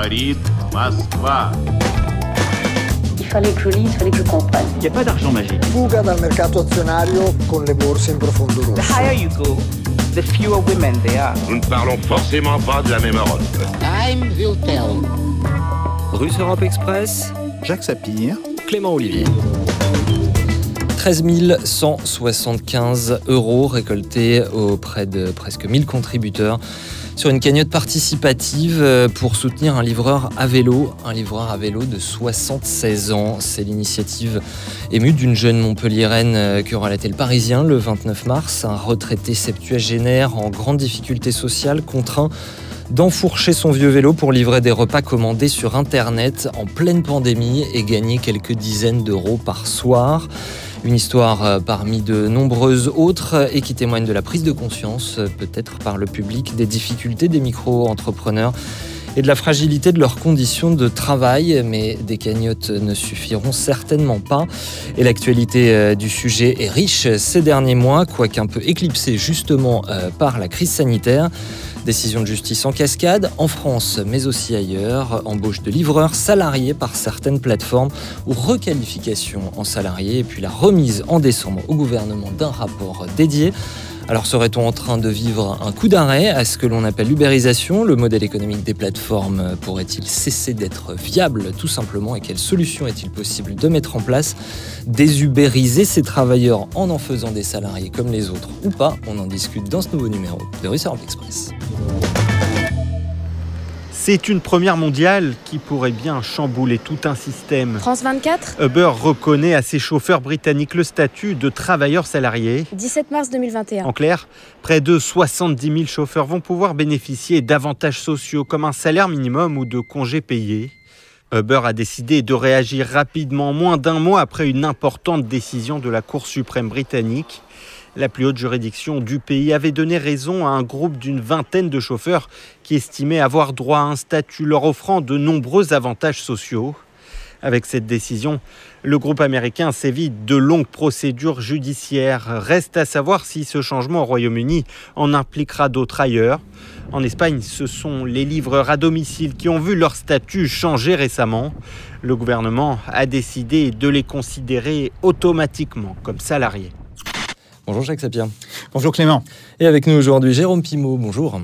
Говорит Моskva. Il fallait que je lise, il fallait que je comprenne. Il n'y a pas d'argent magique. Fuga dal mercato azionario con le borse in profondo rosso. The higher you go, the fewer women there are. Nous ne parlons forcément pas de la même Europe. Time will tell. Russe Europe Express, Jacques Sapir, Clément Olivier. 13 175 euros récoltés auprès de presque 1000 contributeurs sur une cagnotte participative euh, pour soutenir un livreur à vélo, un livreur à vélo de 76 ans. C'est l'initiative émue d'une jeune Montpelliéraine euh, que relatait le Parisien le 29 mars, un retraité septuagénaire en grande difficulté sociale contraint d'enfourcher son vieux vélo pour livrer des repas commandés sur Internet en pleine pandémie et gagner quelques dizaines d'euros par soir. Une histoire euh, parmi de nombreuses autres et qui témoigne de la prise de conscience, euh, peut-être par le public, des difficultés des micro-entrepreneurs et de la fragilité de leurs conditions de travail, mais des cagnottes ne suffiront certainement pas. Et l'actualité euh, du sujet est riche ces derniers mois, quoique un peu éclipsée justement par la crise sanitaire. Décision de justice en cascade, en France mais aussi ailleurs, embauche de livreurs salariés par certaines plateformes ou requalification en salariés et puis la remise en décembre au gouvernement d'un rapport dédié. Alors serait-on en train de vivre un coup d'arrêt à ce que l'on appelle l'ubérisation? Le modèle économique des plateformes pourrait-il cesser d'être viable tout simplement Et quelles solutions est-il possible de mettre en place? Désubériser ces travailleurs en en faisant des salariés comme les autres ou pas? On en discute dans ce nouveau numéro de Research Express. C'est une première mondiale qui pourrait bien chambouler tout un système. France 24 Uber reconnaît à ses chauffeurs britanniques le statut de travailleurs salariés. 17 mars 2021. En clair, près de 70 000 chauffeurs vont pouvoir bénéficier d'avantages sociaux comme un salaire minimum ou de congés payés. Uber a décidé de réagir rapidement, moins d'un mois après une importante décision de la Cour suprême britannique. La plus haute juridiction du pays avait donné raison à un groupe d'une vingtaine de chauffeurs qui estimaient avoir droit à un statut leur offrant de nombreux avantages sociaux. Avec cette décision, le groupe américain sévit de longues procédures judiciaires. Reste à savoir si ce changement au Royaume-Uni en impliquera d'autres ailleurs. En Espagne, ce sont les livreurs à domicile qui ont vu leur statut changer récemment. Le gouvernement a décidé de les considérer automatiquement comme salariés. Bonjour Jacques Sapien. Bonjour Clément. Et avec nous aujourd'hui Jérôme Pimot, bonjour.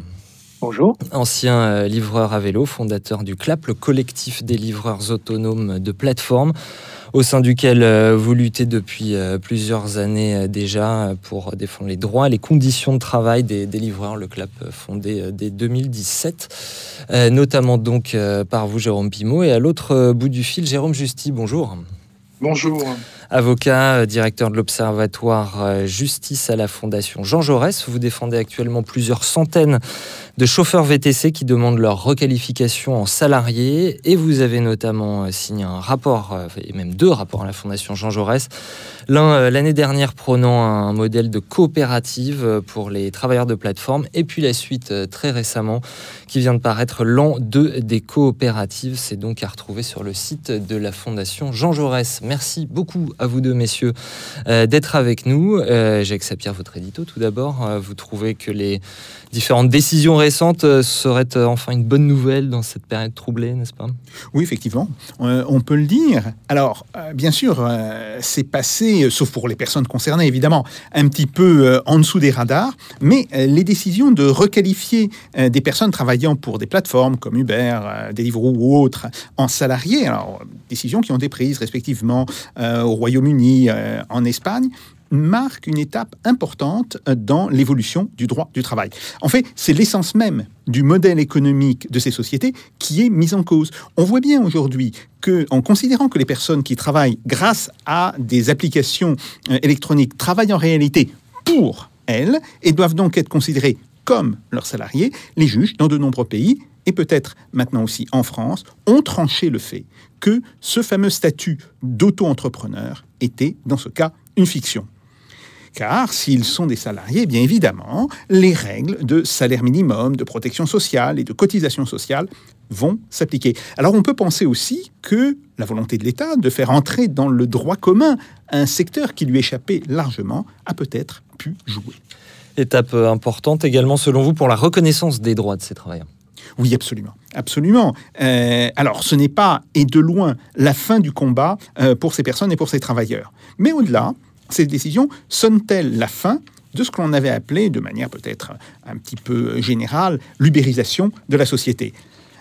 Bonjour. Ancien euh, livreur à vélo, fondateur du CLAP, le collectif des livreurs autonomes de plateforme, au sein duquel euh, vous luttez depuis euh, plusieurs années déjà pour défendre les droits et les conditions de travail des, des livreurs. Le CLAP fondé dès 2017, notamment donc par vous Jérôme Pimot. Et à l'autre bout du fil, Jérôme Justy, bonjour. Bonjour. Avocat, directeur de l'Observatoire Justice à la Fondation Jean Jaurès, vous défendez actuellement plusieurs centaines de chauffeurs VTC qui demandent leur requalification en salariés et vous avez notamment signé un rapport, et même deux rapports à la Fondation Jean Jaurès. L'un l'année dernière prônant un modèle de coopérative pour les travailleurs de plateforme et puis la suite très récemment qui vient de paraître l'an 2 des coopératives. C'est donc à retrouver sur le site de la Fondation Jean Jaurès. Merci beaucoup à vous deux, messieurs, euh, d'être avec nous. Euh, Jacques Sapir, votre édito, tout d'abord. Euh, vous trouvez que les différentes décisions récentes seraient enfin une bonne nouvelle dans cette période troublée, n'est-ce pas? Oui, effectivement, on peut le dire. Alors, bien sûr, c'est passé, sauf pour les personnes concernées, évidemment, un petit peu en dessous des radars, mais les décisions de requalifier des personnes travaillant pour des plateformes comme Uber, Deliveroo ou autres en salariés, alors décisions qui ont été prises respectivement au Royaume-Uni, en Espagne, marque une étape importante dans l'évolution du droit du travail. En fait, c'est l'essence même du modèle économique de ces sociétés qui est mise en cause. On voit bien aujourd'hui que, en considérant que les personnes qui travaillent grâce à des applications électroniques travaillent en réalité pour elles et doivent donc être considérées comme leurs salariés, les juges dans de nombreux pays et peut-être maintenant aussi en France, ont tranché le fait que ce fameux statut d'auto-entrepreneur était, dans ce cas, une fiction. Car s'ils sont des salariés, bien évidemment, les règles de salaire minimum, de protection sociale et de cotisation sociale vont s'appliquer. Alors on peut penser aussi que la volonté de l'État de faire entrer dans le droit commun un secteur qui lui échappait largement a peut-être pu jouer. Étape importante également selon vous pour la reconnaissance des droits de ces travailleurs. Oui, absolument. Absolument. Euh, alors, ce n'est pas, et de loin, la fin du combat euh, pour ces personnes et pour ces travailleurs. Mais au-delà, ces décisions sonnent-elles la fin de ce que l'on avait appelé, de manière peut-être un petit peu générale, l'ubérisation de la société?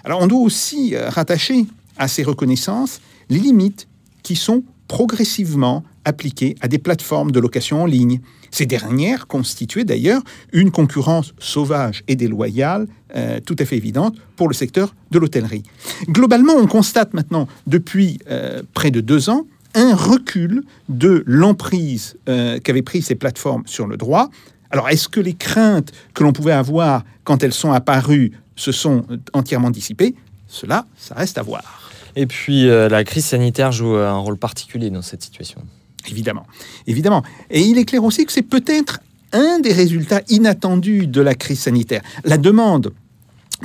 Alors, on doit aussi euh, rattacher à ces reconnaissances les limites qui sont progressivement appliquées à des plateformes de location en ligne. Ces dernières constituaient d'ailleurs une concurrence sauvage et déloyale euh, tout à fait évidente pour le secteur de l'hôtellerie. Globalement, on constate maintenant depuis euh, près de deux ans un recul de l'emprise euh, qu'avaient pris ces plateformes sur le droit. Alors, est-ce que les craintes que l'on pouvait avoir quand elles sont apparues se sont entièrement dissipées? Cela, ça reste à voir. Et puis, euh, la crise sanitaire joue un rôle particulier dans cette situation. Évidemment, évidemment. Et il est clair aussi que c'est peut-être un des résultats inattendus de la crise sanitaire. La demande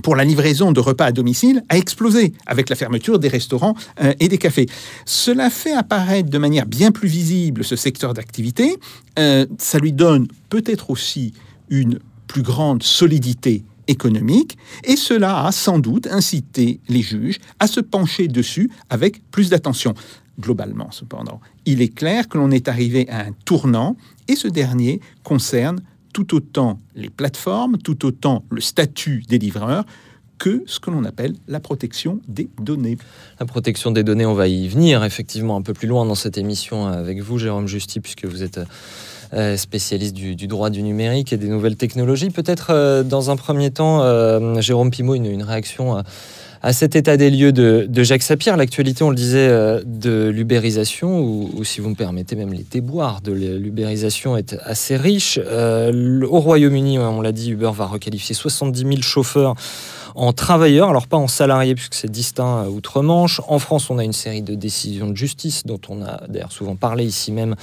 pour la livraison de repas à domicile a explosé avec la fermeture des restaurants euh, et des cafés. Cela fait apparaître de manière bien plus visible ce secteur d'activité. Euh, ça lui donne peut-être aussi une plus grande solidité économique et cela a sans doute incité les juges à se pencher dessus avec plus d'attention. Globalement, cependant, il est clair que l'on est arrivé à un tournant et ce dernier concerne tout autant les plateformes, tout autant le statut des livreurs que ce que l'on appelle la protection des données. La protection des données, on va y venir effectivement un peu plus loin dans cette émission avec vous, Jérôme Justy, puisque vous êtes euh, spécialiste du, droit du numérique et des nouvelles technologies. Peut-être euh, dans un premier temps, euh, Jérôme Pimot, une réaction à cet état des lieux de, Jacques Sapir. L'actualité, on le disait, euh, de l'ubérisation, ou, si vous me permettez, même les déboires de l'ubérisation est assez riche. Euh, au Royaume-Uni, on l'a dit, Uber va requalifier 70 000 chauffeurs en travailleurs, alors pas en salariés puisque c'est distinct outre-Manche. En France, on a une série de décisions de justice dont on a d'ailleurs souvent parlé ici même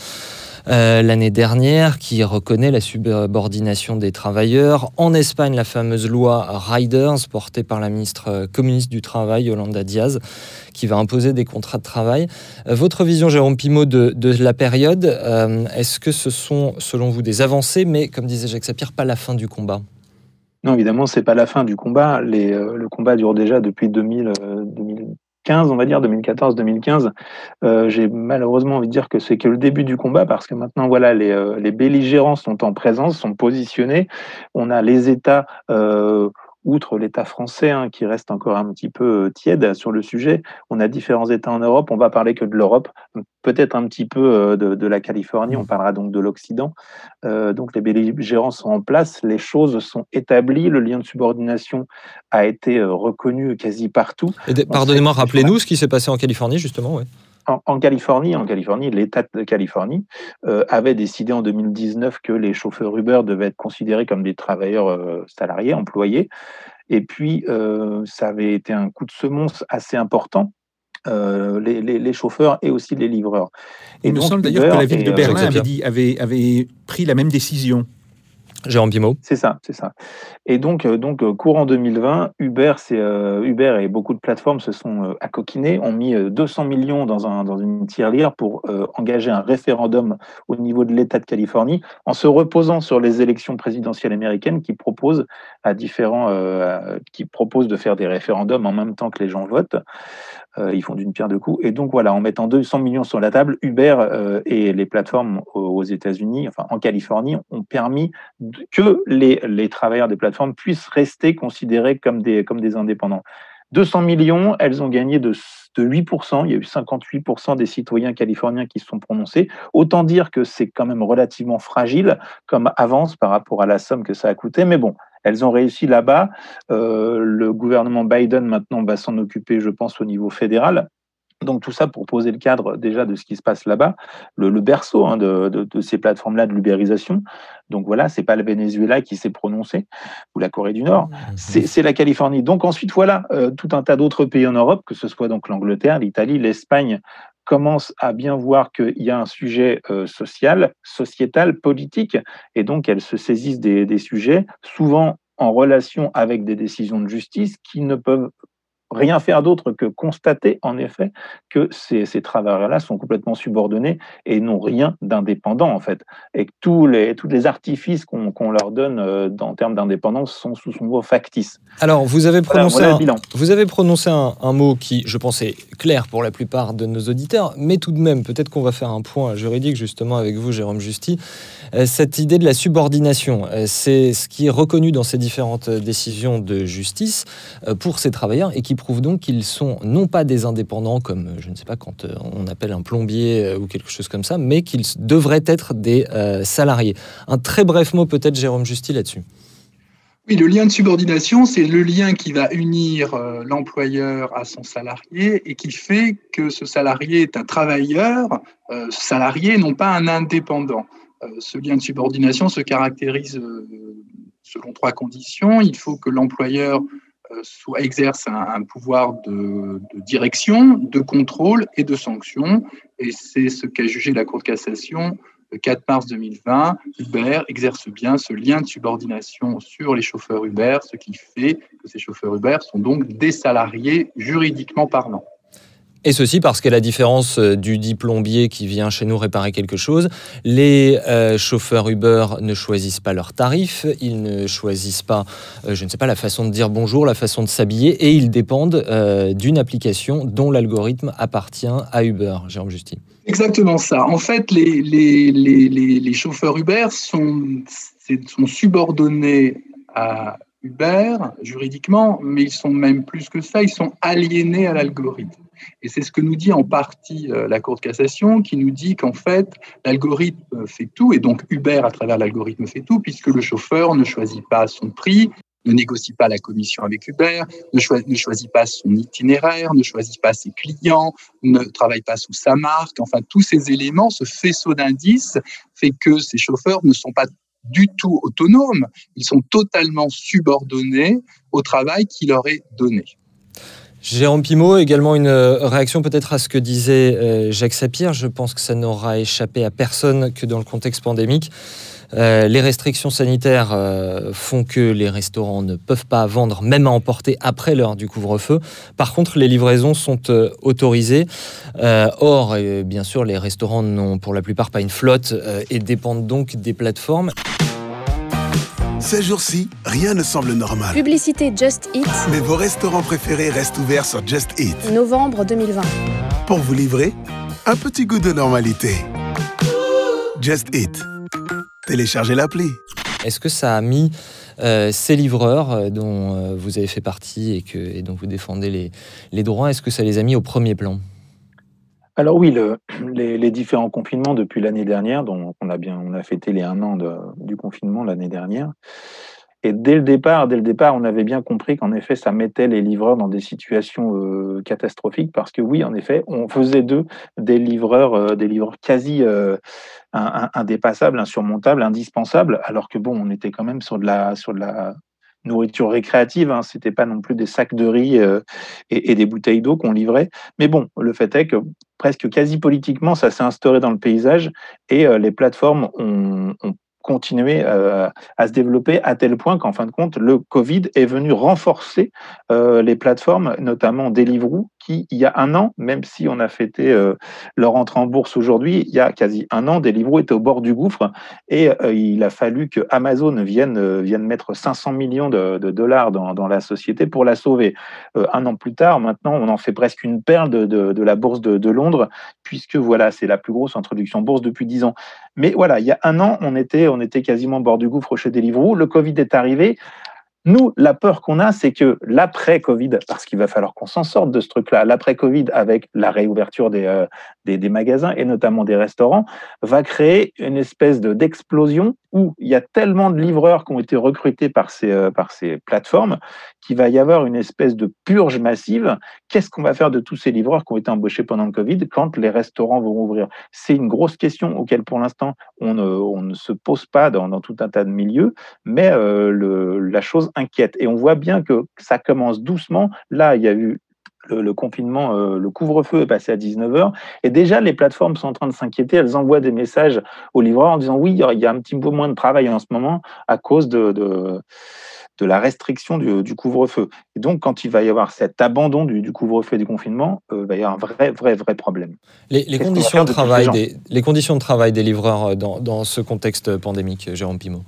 euh, l'année dernière qui reconnaît la subordination des travailleurs. En Espagne, la fameuse loi Riders, portée par la ministre euh, communiste du Travail, Yolanda Diaz, qui va imposer des contrats de travail. Euh, votre vision, Jérôme Pimot, de, la période, est-ce que ce sont, selon vous, des avancées, mais comme disait Jacques Sapir, pas la fin du combat? Non, évidemment, c'est pas la fin du combat. le combat dure déjà depuis 2000, 2000 on va dire 2014-2015. Euh, j'ai malheureusement envie de dire que c'est que le début du combat parce que maintenant, voilà, les, euh, belligérants sont en présence, sont positionnés. On a les États euh, outre l'État français hein, qui reste encore un petit peu euh, tiède sur le sujet, on a différents États en Europe. On va parler que de l'Europe, peut-être un petit peu euh, de, la Californie. On parlera donc de l'Occident. Euh, donc les belligérants sont en place, les choses sont établies, le lien de subordination a été reconnu quasi partout. Pardonnez-moi, rappelez-nous ce qui s'est passé en Californie justement. Ouais en, Californie, en Californie, l'État de Californie euh, avait décidé en 2019 que les chauffeurs Uber devaient être considérés comme des travailleurs euh, salariés, employés. Et puis, euh, ça avait été un coup de semonce assez important. Les, chauffeurs et aussi les livreurs. Et Il me semble d'ailleurs que la ville de Berlin avait, dit, avait, avait pris la même décision. Jérôme Pimot. C'est ça, c'est ça. Et donc, euh, donc euh, courant 2020, Uber, c'est euh, Uber et beaucoup de plateformes se sont accoquinées, ont mis 200 millions dans, un, dans une tirelire pour engager un référendum au niveau de l'État de Californie, en se reposant sur les élections présidentielles américaines qui proposent à différents, qui proposent de faire des référendums en même temps que les gens votent. Euh, ils font d'une pierre deux coups. Et donc voilà, en mettant 200 millions sur la table, Uber euh, et les plateformes aux États-Unis, enfin en Californie, ont permis que les, travailleurs des plateformes puissent rester considérés comme des, comme des indépendants. 200 millions, elles ont gagné de, de 8%. Il y a eu 58% des citoyens californiens qui se sont prononcés. Autant dire que c'est quand même relativement fragile comme avance par rapport à la somme que ça a coûté. Mais bon, elles ont réussi là-bas. Euh, le gouvernement Biden maintenant va s'en occuper, je pense, au niveau fédéral. Donc tout ça pour poser le cadre déjà de ce qui se passe là-bas, le, berceau hein, de, ces plateformes-là de l'ubérisation. Donc voilà, c'est pas le Venezuela qui s'est prononcé ou la Corée du Nord, mmh. c'est la Californie. Donc ensuite voilà, euh, tout un tas d'autres pays en Europe, que ce soit donc l'Angleterre, l'Italie, l'Espagne, commencent à bien voir qu'il y a un sujet euh, social, sociétal, politique, et donc elles se saisissent des, sujets, souvent en relation avec des décisions de justice qui ne peuvent rien faire d'autre que constater en effet que ces, ces travailleurs-là sont complètement subordonnés et n'ont rien d'indépendant en fait, et que tous les, tous les artifices qu'on leur donne euh, en termes d'indépendance sont sous son mot factice. Alors, vous avez prononcé, voilà un, vous avez prononcé un, un mot qui, je pense, est clair pour la plupart de nos auditeurs, mais tout de même, peut-être qu'on va faire un point juridique justement avec vous, Jérôme Justy. Euh, Cette idée de la subordination, euh, c'est ce qui est reconnu dans ces différentes décisions de justice euh, pour ces travailleurs et qui prouve donc qu'ils sont non pas des indépendants comme, euh, je ne sais pas, quand euh, on appelle un plombier euh, ou quelque chose comme ça, mais qu'ils devraient être des euh, salariés. Un très bref mot peut-être, Jérôme Justy, là-dessus. Oui, le lien de subordination, c'est le lien qui va unir euh, l'employeur à son salarié et qui fait que ce salarié est un travailleur, euh, salarié, non pas un indépendant. Euh, ce lien de subordination se caractérise euh, selon trois conditions. Il faut que l'employeur euh, soit, exerce un, pouvoir de, de direction, de contrôle et de sanction. Et c'est ce qu'a jugé la Cour de cassation le 4 mars 2020, Uber exerce bien ce lien de subordination sur les chauffeurs Uber, ce qui fait que ces chauffeurs Uber sont donc des salariés juridiquement parlant. Et ceci parce qu'à la différence euh, du dit plombier qui vient chez nous réparer quelque chose, les euh, chauffeurs Uber ne choisissent pas leur tarif, ils ne choisissent pas, euh, je ne sais pas, la façon de dire bonjour, la façon de s'habiller, et ils dépendent d'une application dont l'algorithme appartient à Uber. Jérôme Justy. Exactement ça. En fait, les, chauffeurs Uber sont subordonnés à Uber juridiquement, mais ils sont même plus que ça, ils sont aliénés à l'algorithme. Et c'est ce que nous dit en partie euh, la Cour de cassation, qui nous dit qu'en fait, l'algorithme fait tout, et donc Uber, à travers l'algorithme, fait tout, puisque le chauffeur ne choisit pas son prix, ne négocie pas la commission avec Uber, ne, choi- ne choisit pas son itinéraire, ne choisit pas ses clients, ne travaille pas sous sa marque. Enfin, tous ces éléments, ce faisceau d'indices fait que ces chauffeurs ne sont pas du tout autonomes, ils sont totalement subordonnés au travail qui leur est donné. Jérôme Pimot, également une euh, réaction peut-être à ce que disait euh, Jacques Sapir. Je pense que ça n'aura échappé à personne que dans le contexte pandémique. Euh, les restrictions sanitaires font que les restaurants ne peuvent pas vendre, même à emporter après l'heure du couvre-feu. Par contre, les livraisons sont autorisées. Or, bien sûr, les restaurants n'ont pour la plupart pas une flotte et dépendent donc des plateformes. Ces jours-ci, rien ne semble normal. Publicité Just Eat, Mais vos restaurants préférés restent ouverts sur Just Eat. novembre 2020. Pour vous livrer, un petit goût de normalité. Just Eat. Téléchargez l'appli. Est-ce que ça a mis euh, ces livreurs euh, dont euh, vous avez fait partie et, que, et dont vous défendez les, les droits, est-ce que ça les a mis au premier plan? Alors oui, le- les, différents confinements depuis l'année dernière, dont on a bien, on a fêté les un an du confinement l'année dernière. Et dès le départ, dès le départ, on avait bien compris qu'en effet, ça mettait les livreurs dans des situations euh, catastrophiques parce que oui, en effet, on faisait d'eux des livreurs, euh, des livreurs quasi euh, indépassables, insurmontables, indispensables, alors que bon, on était quand même sur sur de la nourriture récréative. Hein, C'était pas non plus des sacs de riz euh, et, des bouteilles d'eau qu'on livrait. Mais bon, le fait est que presque quasi politiquement, ça s'est instauré dans le paysage et euh, les plateformes ont, ont continué euh, à se développer à tel point qu'en fin de compte, le Covid est venu renforcer les plateformes, notamment Deliveroo, il y a un an, même si on a fêté euh, leur entrée en bourse aujourd'hui, il y a quasi un an, Deliveroo était au bord du gouffre et euh, il a fallu que Amazon vienne, euh, vienne mettre 500 millions de, dollars dans, dans la société pour la sauver. Un an plus tard, maintenant, on en fait presque une perle de, de, la bourse de, de Londres, puisque voilà, c'est la plus grosse introduction bourse depuis 10 ans. Mais voilà, il y a un an, on était, on était quasiment au bord du gouffre chez Deliveroo. Le Covid est arrivé. Nous, la peur qu'on a, c'est que l'après-Covid, parce qu'il va falloir qu'on s'en sorte de ce truc-là, l'après-Covid avec la réouverture des, euh, des, des magasins et notamment des restaurants, va créer une espèce de- d'explosion où il y a tellement de livreurs qui ont été recrutés par ces, euh, par ces plateformes qu'il va y avoir une espèce de purge massive. Qu'est-ce qu'on va faire de tous ces livreurs qui ont été embauchés pendant le Covid quand les restaurants vont rouvrir C'est une grosse question auquel pour l'instant on ne, on ne se pose pas dans, dans tout un tas de milieux, mais euh, la chose inquiète. Et on voit bien que ça commence doucement. Là, il y a eu le, le confinement, euh, le couvre-feu est passé à 19h, et déjà les plateformes sont en train de s'inquiéter, elles envoient des messages aux livreurs en disant oui, il y a un petit peu moins de travail en ce moment à cause de, de, de la restriction du, du couvre-feu. Et donc, quand il va y avoir cet abandon du, du couvre-feu et du confinement, euh, il va y avoir un vrai, vrai, vrai problème. Les, conditions, de travail des, les conditions de travail des livreurs euh, dans, dans ce contexte pandémique, Jérôme Pimot?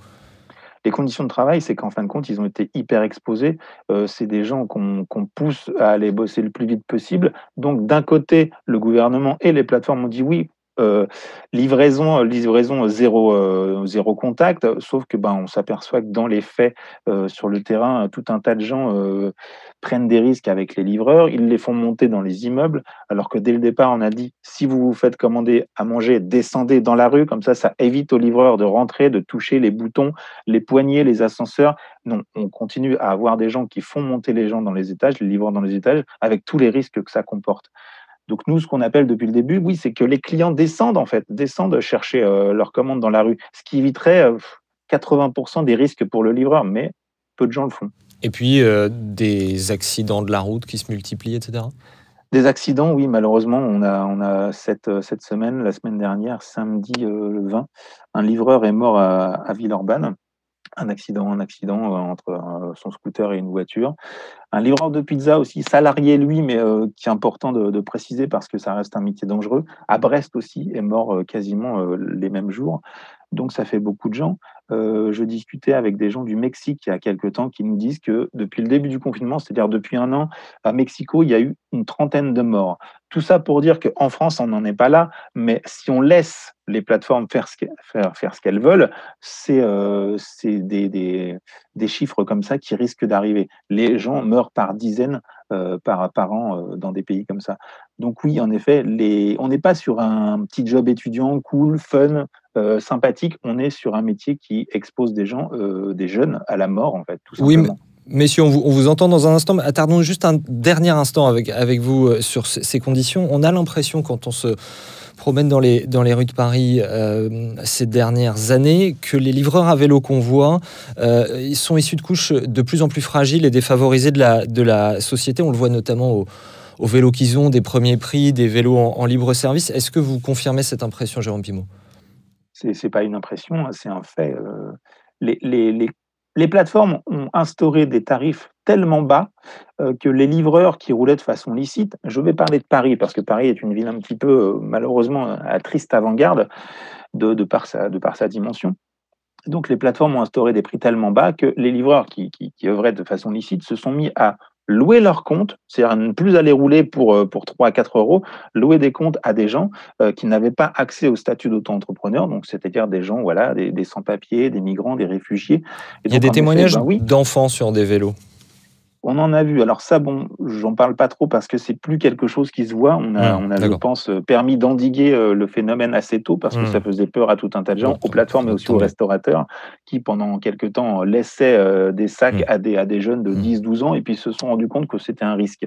Les conditions de travail, c'est qu'en fin de compte, ils ont été hyper exposés. Euh, c'est des gens qu'on qu'on pousse à aller bosser le plus vite possible. Donc, d'un côté, le gouvernement et les plateformes ont dit oui, euh, livraison, livraison zéro, euh, zéro contact, sauf que ben, on s'aperçoit que dans les faits, euh, sur le terrain, tout un tas de gens euh, prennent des risques avec les livreurs, ils les font monter dans les immeubles, alors que dès le départ, on a dit si vous vous faites commander à manger, descendez dans la rue, comme ça, ça évite aux livreurs de rentrer, de toucher les boutons, les poignées, les ascenseurs. Non, on continue à avoir des gens qui font monter les gens dans les étages, les livreurs dans les étages, avec tous les risques que ça comporte. Donc nous, ce qu'on appelle depuis le début, oui, c'est que les clients descendent en fait, descendent chercher euh, leurs commandes dans la rue, ce qui éviterait euh, 80% des risques pour le livreur, mais peu de gens le font. Et puis euh, des accidents de la route qui se multiplient, etc. Des accidents, oui, malheureusement, on a, on a cette, euh, cette semaine, la semaine dernière, samedi euh, le 20, un livreur est mort à, à Villeurbanne. Un accident, un accident euh, entre euh, son scooter et une voiture. Un livreur de pizza aussi, salarié lui, mais euh, qui est important de, préciser parce que ça reste un métier dangereux. À Brest aussi, est mort quasiment les mêmes jours. Donc ça fait beaucoup de gens. Euh, je discutais avec des gens du Mexique il y a quelques temps qui nous disent que depuis le début du confinement, c'est-à-dire depuis un an, à Mexico, il y a eu une trentaine de morts. Tout ça pour dire qu'en France, on n'en est pas là, mais si on laisse les plateformes faire ce qu'elles, veulent, c'est euh, des, chiffres comme ça qui risquent d'arriver. Les gens meurent par dizaines euh, par, an dans des pays comme ça. Donc oui, en effet, on n'est pas sur un petit job étudiant cool, fun, euh, sympathique. On est sur un métier qui expose des gens, euh, des jeunes, à la mort en fait. Tout Oui, simplement. Messieurs, on vous, on vous entend dans un instant, mais attardons juste un dernier instant avec, avec vous euh, sur ces conditions. On a l'impression, quand on se promène dans les, dans les rues de Paris euh, ces dernières années, que les livreurs à vélo qu'on voit euh, ils sont issus de couches de plus en plus fragiles et défavorisées de la, de la société. On le voit notamment au- aux vélos qu'ils ont, des premiers prix, des vélos en, en libre service. Est-ce que vous confirmez cette impression, Jérôme Pimot? C'est c'est pas une impression, hein, c'est un fait. euh, les, les, les, les plateformes ont instauré des tarifs tellement bas euh, que les livreurs qui roulaient de façon licite, je vais parler de Paris parce que Paris est une ville un petit peu euh, malheureusement à triste avant-garde de, de, par sa, de par sa dimension. Donc les plateformes ont instauré des prix tellement bas que les livreurs qui, qui, qui œuvraient de façon licite se sont mis à louer leur compte, c'est-à-dire ne plus aller rouler pour, euh, pour 3 à 4 euros, louer des comptes à des gens euh, qui n'avaient pas accès au statut d'auto-entrepreneur, donc c'est-à-dire des gens, voilà, des, des sans-papiers, des migrants, des réfugiés. Et Il y a des témoignages ben oui, d'enfants sur des vélos. On en a vu. Alors ça, bon, j'en parle pas trop parce que c'est plus quelque chose qui se voit. On a, Mmh, on a je pense, permis d'endiguer euh, le phénomène assez tôt parce que Mmh. ça faisait peur à tout un tas de gens, aux plateformes mais aussi aux restaurateurs, qui pendant quelques temps laissaient euh, des sacs Mmh. à, des, à des jeunes de Mmh. 10-12 ans et puis se sont rendus compte que c'était un risque.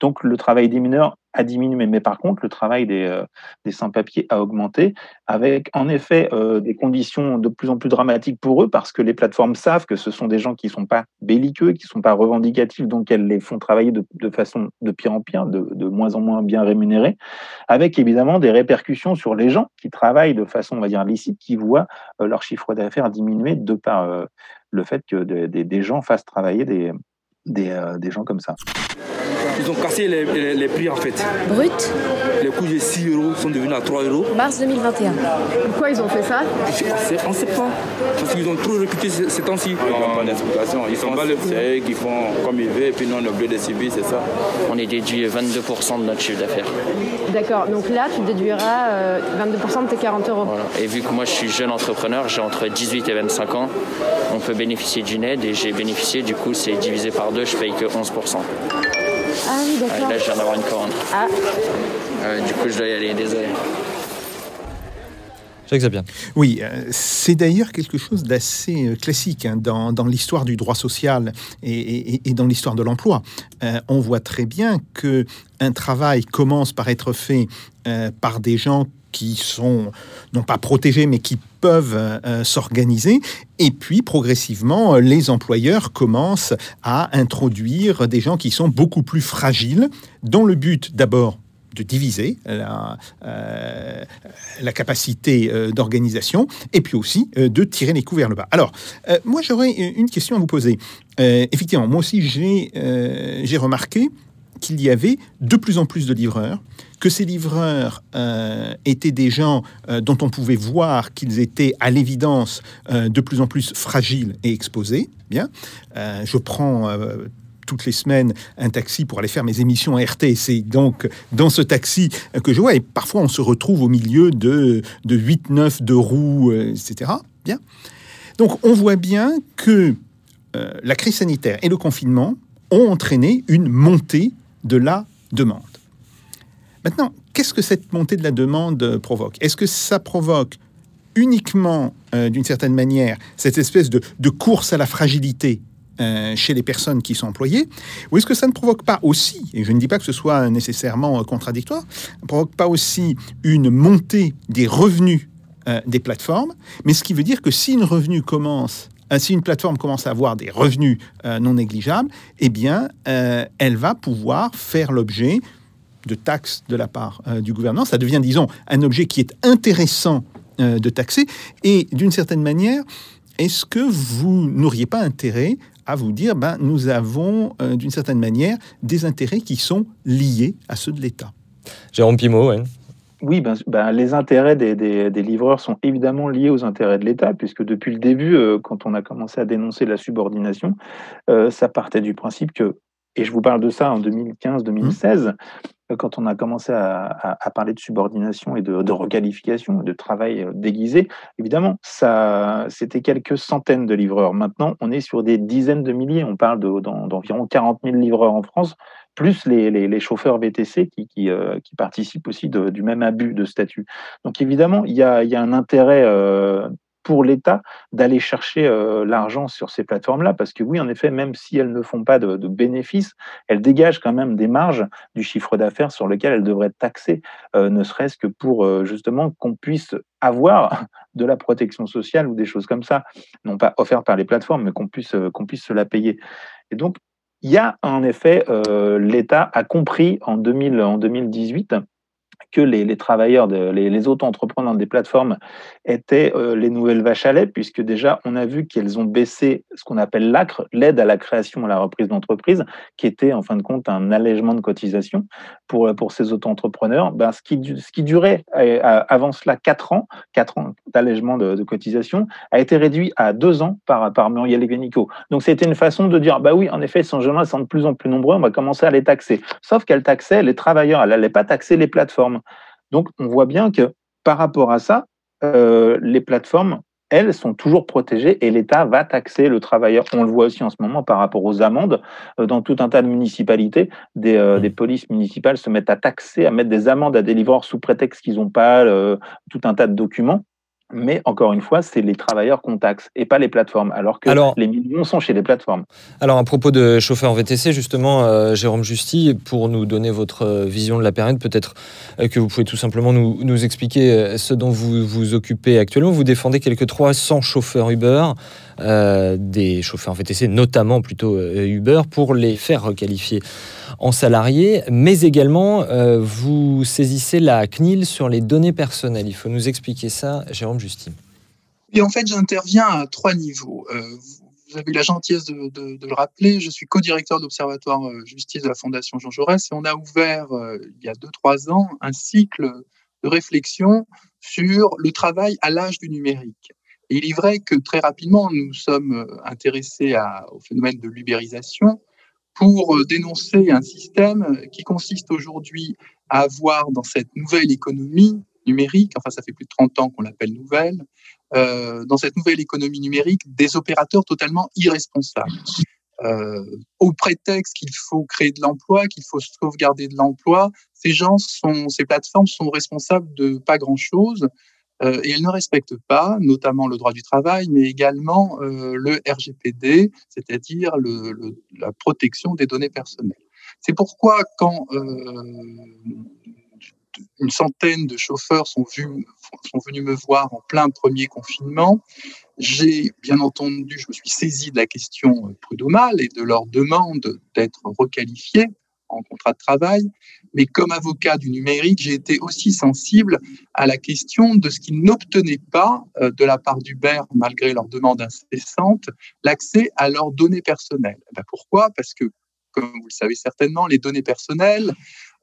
Donc le travail des mineurs a diminué, mais par contre le travail des, euh, des sans-papiers a augmenté, avec en effet euh, des conditions de plus en plus dramatiques pour eux, parce que les plateformes savent que ce sont des gens qui ne sont pas belliqueux, qui ne sont pas revendicatifs, donc elles les font travailler de, de façon de pire en pire, de, de moins en moins bien rémunérés, avec évidemment des répercussions sur les gens qui travaillent de façon, on va dire, licite, qui voient euh, leur chiffre d'affaires diminuer de par le fait que de- des- des gens fassent travailler des, des gens comme ça. Ils ont cassé les, les- les prix en fait. Brut, Les coûts de 6 euros sont devenus à 3 euros. mars 2021. Pourquoi ils ont fait ça? On ne sait pas. Parce qu'ils ont trop recruté ces, ces temps-ci. Ils n'ont pas d'explication. Ils font le c'est eux qui font comme ils veulent et puis nous on est obligé de subir, c'est ça. On est déduit 22% de notre chiffre d'affaires. D'accord, donc là tu déduiras euh, 22% de tes 40 euros. Voilà. Et vu que moi je suis jeune entrepreneur, j'ai entre 18 et 25 ans, on peut bénéficier d'une aide et j'ai bénéficié, du coup c'est divisé par deux, je paye que 11%. Ah oui, Euh, d'accord. là je viens d'avoir une commande. Ah, Euh, du coup je dois y aller, désolé. Jacques Zabien. Oui, euh, c'est d'ailleurs quelque chose d'assez euh, classique hein, dans, dans l'histoire du droit social et, et- et dans l'histoire de l'emploi. Euh, on voit très bien que un travail commence par être fait euh, par des gens qui sont non pas protégés mais qui peuvent euh, euh, s'organiser et puis progressivement euh, les employeurs commencent à introduire des gens qui sont beaucoup plus fragiles dans le but d'abord de diviser la, la capacité d'organisation et puis aussi de tirer les coups vers le bas. Alors, moi j'aurais une question à vous poser. Effectivement, moi aussi j'ai remarqué qu'il y avait de plus en plus de livreurs, que ces livreurs euh, étaient des gens euh, dont on pouvait voir qu'ils étaient à l'évidence euh, de plus en plus fragiles et exposés. Bien, je prends toutes les semaines un taxi pour aller faire mes émissions à RT. C'est donc dans ce taxi que je vois, et parfois on se retrouve au milieu de, de 8, 9, de roues, etc. Bien. Donc on voit bien que la crise sanitaire et le confinement ont entraîné une montée de la demande. Maintenant, qu'est-ce que cette montée de la demande euh, provoque? Est-ce que ça provoque uniquement, euh, d'une certaine manière, cette espèce de, course à la fragilité euh, chez les personnes qui sont employées? Ou est-ce que ça ne provoque pas aussi, et je ne dis pas que ce soit nécessairement contradictoire, ne provoque pas aussi une montée des revenus des plateformes? Mais ce qui veut dire que si une revenu commence si une plateforme commence à avoir des revenus euh, non négligeables, eh bien, euh, elle va pouvoir faire l'objet de taxes de la part euh, du gouvernement. Ça devient, disons, un objet qui est intéressant euh, de taxer. Et d'une certaine manière, est-ce que vous n'auriez pas intérêt à vous dire, ben, nous avons, euh, d'une certaine manière, des intérêts qui sont liés à ceux de l'État? Jérôme Pimot, ouais. Oui, ben, ben, les intérêts des, des- des livreurs sont évidemment liés aux intérêts de l'État, puisque depuis le début, euh, quand on a commencé à dénoncer la subordination, euh, ça partait du principe que, et je vous parle de ça en 2015-2016, euh, quand on a commencé à, à- à parler de subordination et de, de requalification, de travail déguisé, évidemment, ça, c'était quelques centaines de livreurs. Maintenant, on est sur des dizaines de milliers. On parle de- d'en- d'environ 40 000 livreurs en France, plus les, les- chauffeurs VTC qui, euh, qui participent aussi du même abus de statut. Donc évidemment, il y a, y a un intérêt euh, pour l'État d'aller chercher euh, l'argent sur ces plateformes-là, parce que oui, en effet, même si elles ne font pas de, bénéfices, elles dégagent quand même des marges du chiffre d'affaires sur lequel elles devraient être taxées, euh, ne serait-ce que pour justement qu'on puisse avoir de la protection sociale ou des choses comme ça, non pas offertes par les plateformes, mais qu'on puisse, qu'on puisse se la payer. Et donc, il y a en effet, euh, l'État a compris en, 2000, en 2018 que les, travailleurs, les, auto-entrepreneurs des plateformes étaient euh, les nouvelles vaches à lait, puisque déjà, on a vu qu'elles ont baissé ce qu'on appelle l'ACRE, l'aide à la création et à la reprise d'entreprise, qui était en fin de compte un allègement de cotisation pour, pour ces auto-entrepreneurs. Ben, ce, qui, ce qui durait euh, avant cela 4 ans, 4 ans d'allègement de, cotisation, a été réduit à 2 ans par, par Muriel Guénico. Donc, c'était une façon de dire, bah oui, en effet, ces gens-là sont de plus en plus nombreux, on va commencer à les taxer. Sauf qu'elle taxait les travailleurs, elle n'allait pas taxer les plateformes. Donc, on voit bien que par rapport à ça, euh, les plateformes, elles, sont toujours protégées et l'État va taxer le travailleur. On le voit aussi en ce moment par rapport aux amendes. Euh, dans tout un tas de municipalités, des, euh, des polices municipales se mettent à taxer, à mettre des amendes à des livreurs sous prétexte qu'ils n'ont pas tout un tas de documents. Mais encore une fois, c'est les travailleurs qu'on taxe et pas les plateformes, alors que Alors- les millions sont chez les plateformes. Alors, à propos de chauffeurs VTC, justement, euh, Jérôme Justy, pour nous donner votre euh, vision de la période, peut-être euh, que vous pouvez tout simplement nous, nous expliquer ce dont vous vous occupez actuellement. Vous défendez quelques 300 chauffeurs Uber, euh, des chauffeurs VTC, notamment plutôt Uber, pour les faire requalifier en salariés, mais également euh, vous saisissez la CNIL sur les données personnelles. Il faut nous expliquer ça, Jérôme Justy. Et en fait, j'interviens à trois niveaux. Euh, vous avez eu la gentillesse de, de- de le rappeler. Je suis co-directeur d'Observatoire euh, Justice de la Fondation Jean Jaurès et on a ouvert il y a deux, trois ans un cycle de réflexion sur le travail à l'âge du numérique. Et il est vrai que très rapidement, nous sommes intéressés au phénomène de l'ubérisation pour euh, dénoncer un système qui consiste aujourd'hui à avoir dans cette nouvelle économie numérique, enfin ça fait plus de 30 ans qu'on l'appelle nouvelle, euh, dans cette nouvelle économie numérique, des opérateurs totalement irresponsables. Euh, au prétexte qu'il faut créer de l'emploi, qu'il faut sauvegarder de l'emploi, ces gens sont, ces plateformes sont responsables de pas grand-chose euh, et elles ne respectent pas, notamment le droit du travail, mais également euh, le RGPD, c'est-à-dire la protection des données personnelles. C'est pourquoi quand euh, une centaine de chauffeurs sont, sont venus me voir en plein premier confinement, j'ai bien entendu, je me suis saisi de la question prud'homale et de leur demande d'être requalifiés en contrat de travail, mais comme avocat du numérique, j'ai été aussi sensible à la question de ce qu'ils n'obtenaient pas euh, de la part d'Uber, malgré leurs demandes incessantes, l'accès à leurs données personnelles. Ben pourquoi? Parce que, comme vous le savez certainement, les données personnelles,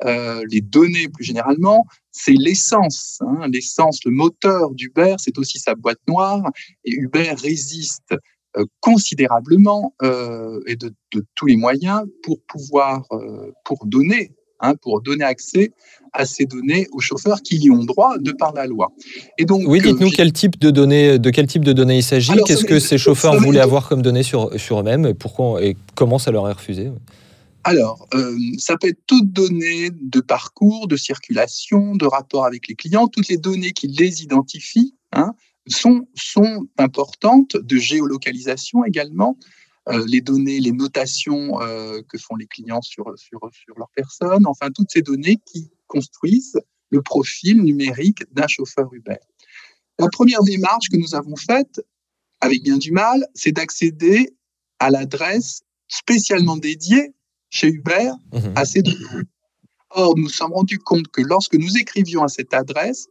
euh, les données plus généralement, c'est l'essence. Hein. L'essence, le moteur d'Uber, c'est aussi sa boîte noire. Et Uber résiste considérablement euh, et de, de, tous les moyens pour pouvoir, euh, pour donner, hein, pour donner accès à ces données aux chauffeurs qui y ont droit de par la loi. Et donc, oui, dites-nous quel type de données, de quel type de données il s'agit. Qu'est-ce que ces chauffeurs voulaient avoir comme données sur, sur eux-mêmes et pourquoi et comment ça leur est refusé alors, euh, ça peut être toutes données de parcours, de circulation, de rapport avec les clients, toutes les données qui les identifient, hein, sont, sont importantes, de géolocalisation également, euh, les données, les notations euh, que font les clients sur, sur, sur leur personne, enfin toutes ces données qui construisent le profil numérique d'un chauffeur Uber. La première démarche que nous avons faite, avec bien du mal, c'est d'accéder à l'adresse spécialement dédiée chez Uber mmh. à ces données. Or, nous nous sommes rendus compte que lorsque nous écrivions à cette adresse,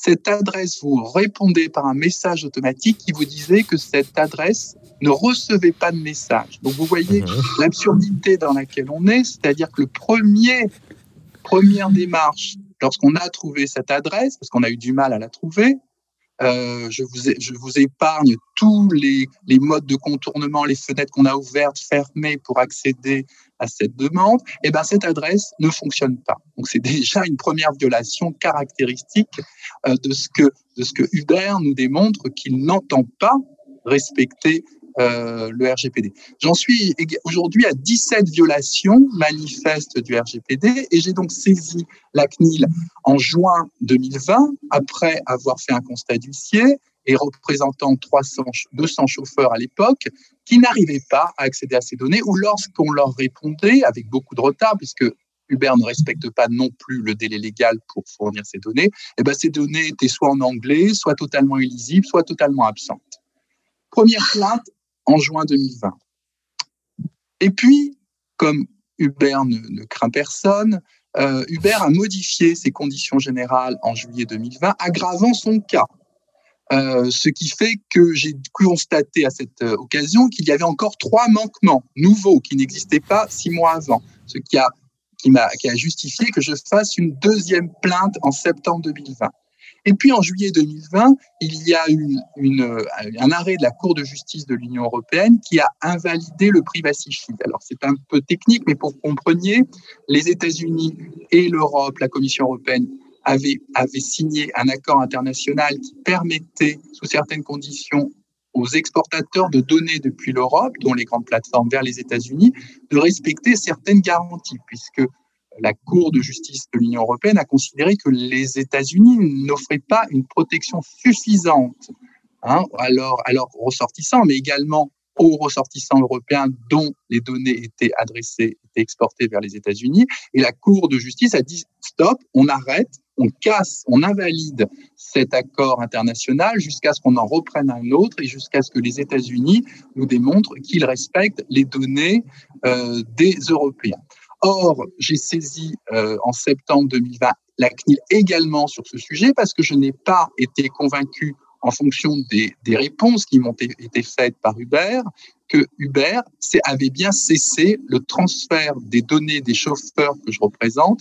cette adresse vous répondait par un message automatique qui vous disait que cette adresse ne recevait pas de message. Donc vous voyez mmh. l'absurdité dans laquelle on est, c'est-à-dire que le premier première démarche, lorsqu'on a trouvé cette adresse, parce qu'on a eu du mal à la trouver, euh, je, vous, je vous épargne tous les, les, modes de contournement, les fenêtres qu'on a ouvertes, fermées pour accéder à cette demande. Eh ben cette adresse ne fonctionne pas. Donc c'est déjà une première violation caractéristique euh, de ce que de ce que Uber nous démontre qu'il n'entend pas respecter euh, le RGPD. J'en suis aujourd'hui à 17 violations manifestes du RGPD et j'ai donc saisi la CNIL en juin 2020 après avoir fait un constat d'huissier et représentant 300, 200 chauffeurs à l'époque qui n'arrivaient pas à accéder à ces données ou lorsqu'on leur répondait avec beaucoup de retard puisque Uber ne respecte pas non plus le délai légal pour fournir ces données, et eh ben ces données étaient soit en anglais, soit totalement illisibles, soit totalement absentes. Première plainte, en juin 2020. Et puis, comme Uber ne, craint personne, euh, Uber a modifié ses conditions générales en juillet 2020, aggravant son cas. Euh, ce qui fait que j'ai constaté à cette euh, occasion qu'il y avait encore trois manquements nouveaux qui n'existaient pas six mois avant, ce qui a, justifié que je fasse une deuxième plainte en septembre 2020. Et puis en juillet 2020, il y a une, une, un arrêt de la Cour de justice de l'Union européenne qui a invalidé le Privacy Shield. Alors c'est un peu technique, mais pour que vous compreniez, les États-Unis et l'Europe, la Commission européenne, avaient, avaient signé un accord international qui permettait, sous certaines conditions, aux exportateurs de données depuis l'Europe, dont les grandes plateformes vers les États-Unis, de respecter certaines garanties, puisque la Cour de justice de l'Union européenne a considéré que les États-Unis n'offraient pas une protection suffisante hein, à, ressortissants, mais également aux ressortissants européens dont les données étaient adressées, étaient exportées vers les États-Unis. Et la Cour de justice a dit stop, on arrête, on casse, on invalide cet accord international jusqu'à ce qu'on en reprenne un autre et jusqu'à ce que les États-Unis nous démontrent qu'ils respectent les données euh, des Européens. Or, j'ai saisi euh, en septembre 2020 la CNIL également sur ce sujet parce que je n'ai pas été convaincu en fonction des, des réponses qui m'ont été faites par Uber, que Uber avait bien cessé le transfert des données des chauffeurs que je représente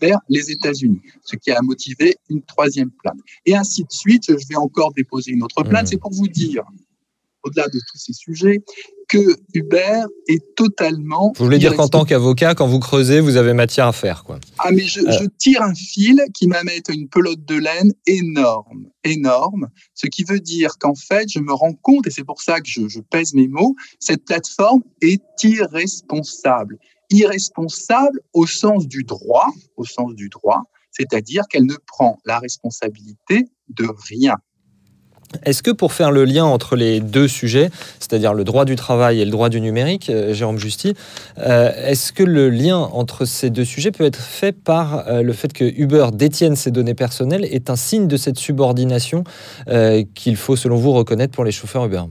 vers les États-Unis, ce qui a motivé une troisième plainte. Et ainsi de suite, je vais encore déposer une autre plainte. Mmh. C'est pour vous dire au-delà de tous ces sujets, que Uber est totalement. Vous voulez dire qu'en tant qu'avocat, quand vous creusez, vous avez matière à faire, quoi. Ah, mais je, je tire un fil qui m'amène une pelote de laine énorme, énorme, ce qui veut dire qu'en fait, je me rends compte, et c'est pour ça que je, je pèse mes mots, cette plateforme est irresponsable. Irresponsable au sens du droit, au sens du droit, c'est-à-dire qu'elle ne prend la responsabilité de rien. Est-ce que pour faire le lien entre les deux sujets, c'est-à-dire le droit du travail et le droit du numérique, euh, Jérôme Justy, euh, est-ce que le lien entre ces deux sujets peut être fait par euh, le fait que Uber détienne ces données personnelles est un signe de cette subordination qu'il faut, selon vous, reconnaître pour les chauffeurs Uber?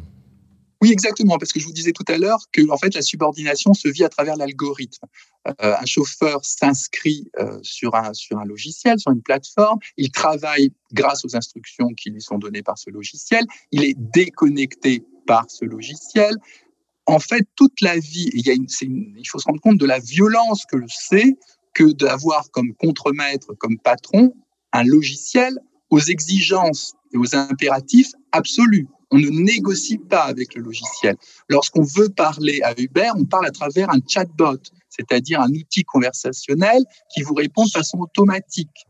Oui, exactement, parce que je vous disais tout à l'heure que en fait la subordination se vit à travers l'algorithme. Euh, un chauffeur s'inscrit euh, sur, un, sur un logiciel, sur une plateforme, il travaille grâce aux instructions qui lui sont données par ce logiciel, il est déconnecté par ce logiciel. En fait, toute la vie, il, y a une, il faut se rendre compte de la violence que c'est que d'avoir comme contremaître, comme patron, un logiciel aux exigences et aux impératifs absolus. On ne négocie pas avec le logiciel. Lorsqu'on veut parler à Uber, on parle à travers un chatbot, c'est-à-dire un outil conversationnel qui vous répond de façon automatique.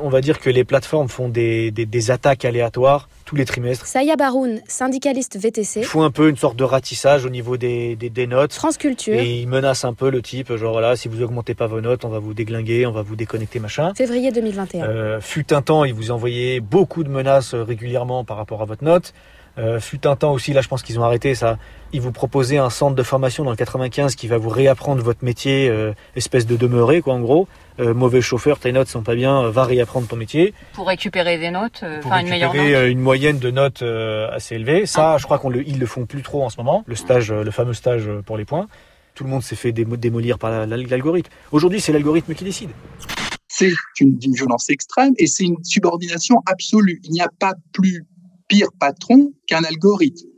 On va dire que les plateformes font des, des, des attaques aléatoires tous les trimestres. Saya Baroun, syndicaliste VTC. Font un peu une sorte de ratissage au niveau des, des, des notes. France Culture. Et ils menacent un peu le type, genre là, si vous augmentez pas vos notes, on va vous déglinguer, on va vous déconnecter, machin. Février 2021. Euh, fut un temps, ils vous envoyaient beaucoup de menaces euh, régulièrement par rapport à votre note. Euh, fut un temps aussi, là je pense qu'ils ont arrêté ça, ils vous proposaient un centre de formation dans le 95 qui va vous réapprendre votre métier, euh, espèce de demeuré quoi en gros. Euh, mauvais chauffeur, tes notes sont pas bien, euh, va réapprendre ton métier. Pour récupérer des notes, enfin une meilleure note. une moyenne de notes euh, assez élevée. Ça, je crois qu'on le, ils le font plus trop en ce moment. Le stage, le fameux stage pour les points. Tout le monde s'est fait démo- démolir par la- la- l'algorithme. Aujourd'hui, c'est l'algorithme qui décide. C'est une, violence extrême et c'est une subordination absolue. Il n'y a pas plus pire patron qu'un algorithme.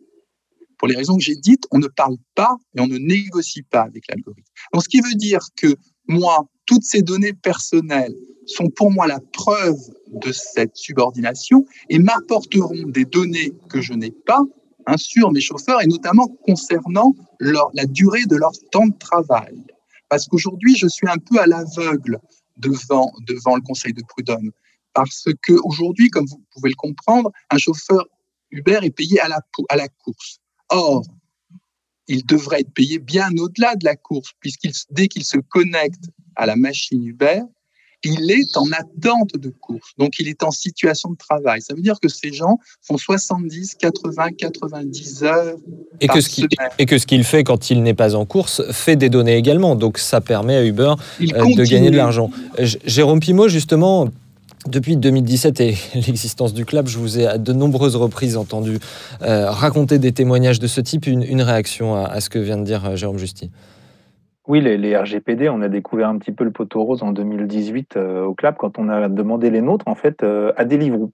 Pour les raisons que j'ai dites, on ne parle pas et on ne négocie pas avec l'algorithme. Donc, ce qui veut dire que moi, toutes ces données personnelles sont pour moi la preuve de cette subordination et m'apporteront des données que je n'ai pas hein, sur mes chauffeurs et notamment concernant la durée de leur temps de travail. Parce qu'aujourd'hui, je suis un peu à l'aveugle devant, devant le Conseil de prud'homme. Parce que aujourd'hui, comme vous pouvez le comprendre, un chauffeur Uber est payé à la, pou- à la course. Or, il devrait être payé bien au-delà de la course, puisqu'il dès qu'il se connecte à la machine Uber, il est en attente de course. Donc, il est en situation de travail. Ça veut dire que ces gens font 70, 80, 90 heures Et par que, ce qui- semaine. et que ce qu'il fait quand il n'est pas en course fait des données également. Donc ça permet à Uber euh, de gagner de l'argent. Jérôme Pimo, justement, depuis 2017 et l'existence du club, je vous ai à de nombreuses reprises entendu euh, raconter des témoignages de ce type. Une, réaction à, ce que vient de dire euh, Jérôme Justy. Oui, les, RGPD, on a découvert un petit peu le poteau rose en 2018 euh, au club quand on a demandé les nôtres en fait à Deliveroo.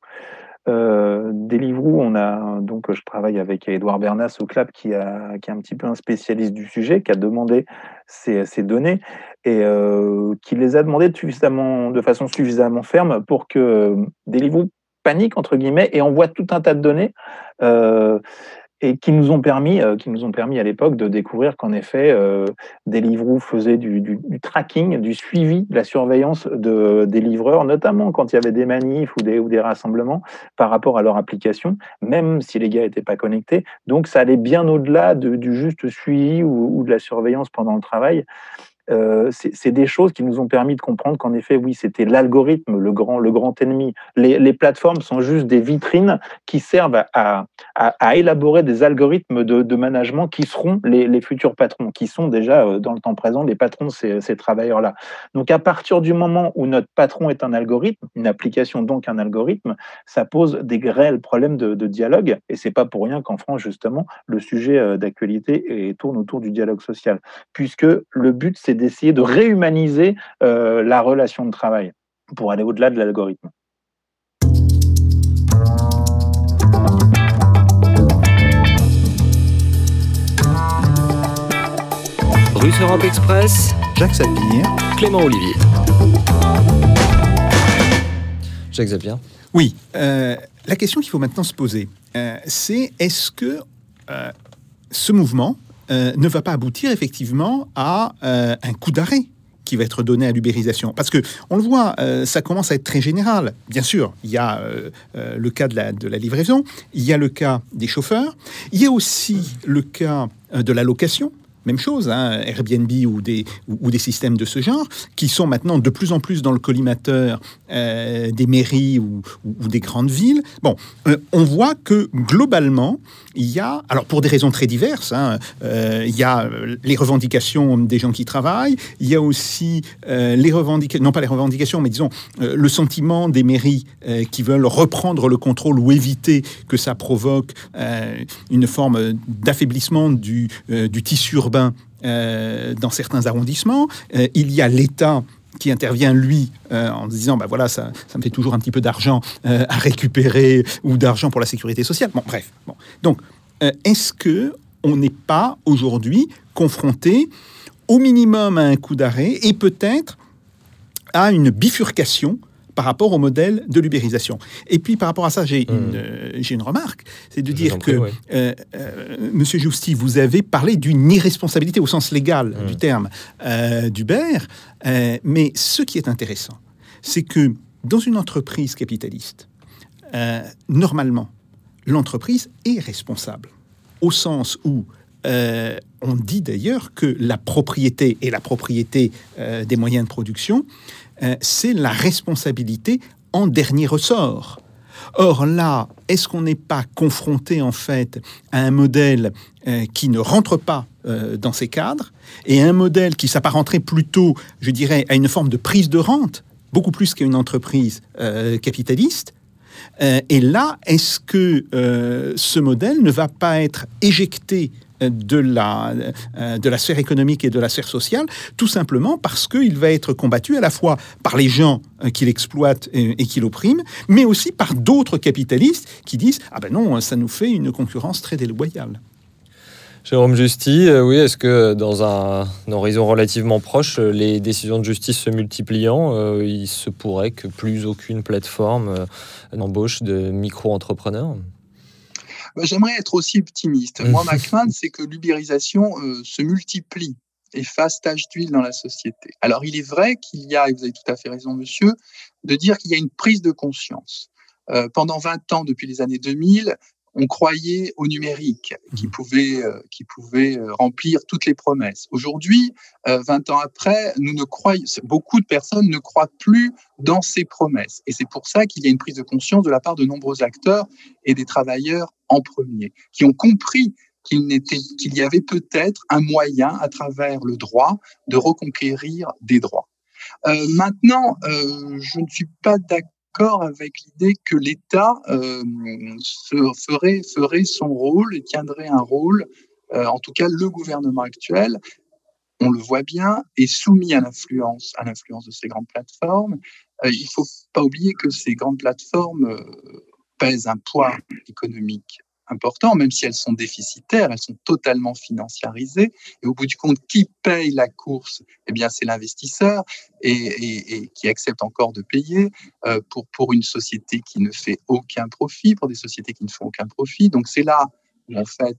Euh, on a donc je travaille avec Edouard Bernas au club qui, a, est un petit peu un spécialiste du sujet, qui a demandé ces données et euh, qui les a demandées suffisamment, de façon suffisamment ferme pour que euh, Deliveroo panique entre guillemets et envoie tout un tas de données. Euh, et qui nous ont permis, qui nous ont permis à l'époque de découvrir qu'en effet, euh, Deliveroo faisait du, tracking, du suivi, de la surveillance de, des livreurs, notamment quand il y avait des manifs ou des, ou des rassemblements par rapport à leur application, même si les gars n'étaient pas connectés. Donc ça allait bien au-delà de- du juste suivi ou de la surveillance pendant le travail. Euh, c'est des choses qui nous ont permis de comprendre qu'en effet, oui, c'était l'algorithme, le grand, le grand ennemi. Les, plateformes sont juste des vitrines qui servent à, élaborer des algorithmes de, management qui seront les, futurs patrons, qui sont déjà euh, dans le temps présent les patrons de ces, travailleurs-là. Donc à partir du moment où notre patron est un algorithme, une application donc un algorithme, ça pose des réels problèmes de, de dialogue. Et c'est pas pour rien qu'en France, justement, le sujet euh, d'actualité tourne autour du dialogue social, puisque le but, c'est d'essayer de réhumaniser euh, la relation de travail pour aller au-delà de l'algorithme. Russe Europe Express, Jacques Sapir. Clément Olivier. Jacques Zapier. Oui, euh, la question qu'il faut maintenant se poser, euh, c'est est-ce que euh, ce mouvement euh, ne va pas aboutir effectivement à euh, un coup d'arrêt qui va être donné à l'ubérisation Parce que on le voit, euh, ça commence à être très général. Bien sûr, il y a le cas de la, de la livraison, il y a le cas des chauffeurs, il y a aussi le cas de la location. Même chose, hein, Airbnb ou des, systèmes de ce genre, qui sont maintenant de plus en plus dans le collimateur euh, des mairies ou, des grandes villes. Bon, euh, on voit que globalement, il y a, alors pour des raisons très diverses, hein, euh, il y a les revendications des gens qui travaillent, il y a aussi les revendications, non pas les revendications, mais disons le sentiment des mairies qui veulent reprendre le contrôle ou éviter que ça provoque une forme d'affaiblissement du, du tissu urbain euh, dans certains arrondissements. Euh, il y a l'État qui intervient, lui, euh, en disant, bah voilà, ça, ça me fait toujours un petit peu d'argent euh, à récupérer ou d'argent pour la sécurité sociale. Bon, bref. Bon. Donc, est-ce que on n'est pas aujourd'hui confronté au minimum à un coup d'arrêt et peut-être à une bifurcation par rapport au modèle de l'ubérisation. Et puis par rapport à ça, j'ai une, euh, une remarque, c'est de Je dire que, ouais. euh, euh, Monsieur Jousti, vous avez parlé d'une irresponsabilité au sens légal du terme euh, d'Uber, mais ce qui est intéressant, c'est que dans une entreprise capitaliste, normalement, l'entreprise est responsable, au sens où euh, on dit d'ailleurs que la propriété et la propriété euh, des moyens de production, euh, c'est la responsabilité en dernier ressort. Or là, est-ce qu'on n'est pas confronté en fait à un modèle euh, qui ne rentre pas euh, dans ces cadres et un modèle qui s'apparenterait plutôt, je dirais, à une forme de prise de rente, beaucoup plus qu'à une entreprise capitaliste et là, est-ce que ce modèle ne va pas être éjecté de la, euh, de la sphère économique et de la sphère sociale, tout simplement parce qu'il va être combattu à la fois par les gens euh, qui l'exploitent et, qui l'oppriment, mais aussi par d'autres capitalistes qui disent ⁇ Ah ben non, ça nous fait une concurrence très déloyale ⁇ Jérôme Justy, euh, oui, est-ce que dans un, horizon relativement proche, les décisions de justice se multipliant, il se pourrait que plus aucune plateforme n'embauche de micro-entrepreneurs? J'aimerais être aussi optimiste. Moi, ma crainte, c'est que l'ubérisation euh, se multiplie et fasse tache d'huile dans la société. Alors, il est vrai qu'il y a, et vous avez tout à fait raison, monsieur, de dire qu'il y a une prise de conscience. Euh, pendant 20 ans, depuis les années 2000, on croyait au numérique qui pouvait, euh, qui pouvait euh, remplir toutes les promesses. Aujourd'hui, euh, 20 ans après, nous ne croyons, beaucoup de personnes ne croient plus dans ces promesses. Et c'est pour ça qu'il y a une prise de conscience de la part de nombreux acteurs et des travailleurs en premier, qui ont compris qu'il n'était, qu'il y avait peut-être un moyen, à travers le droit, de reconquérir des droits. Euh, maintenant, euh, je ne suis pas d'accord avec l'idée que l'État euh, ferait, son rôle et tiendrait un rôle, euh, en tout cas le gouvernement actuel, on le voit bien, est soumis à l'influence, à l'influence de ces grandes plateformes. Euh, il faut pas oublier que ces grandes plateformes pèsent un poids économique important, même si elles sont déficitaires, elles sont totalement financiarisées. Et au bout du compte, qui paye la course? Eh bien, c'est l'investisseur et qui accepte encore de payer euh, pour, pour une société qui ne fait aucun profit, pour des sociétés qui ne font aucun profit. Donc, c'est là où, en fait,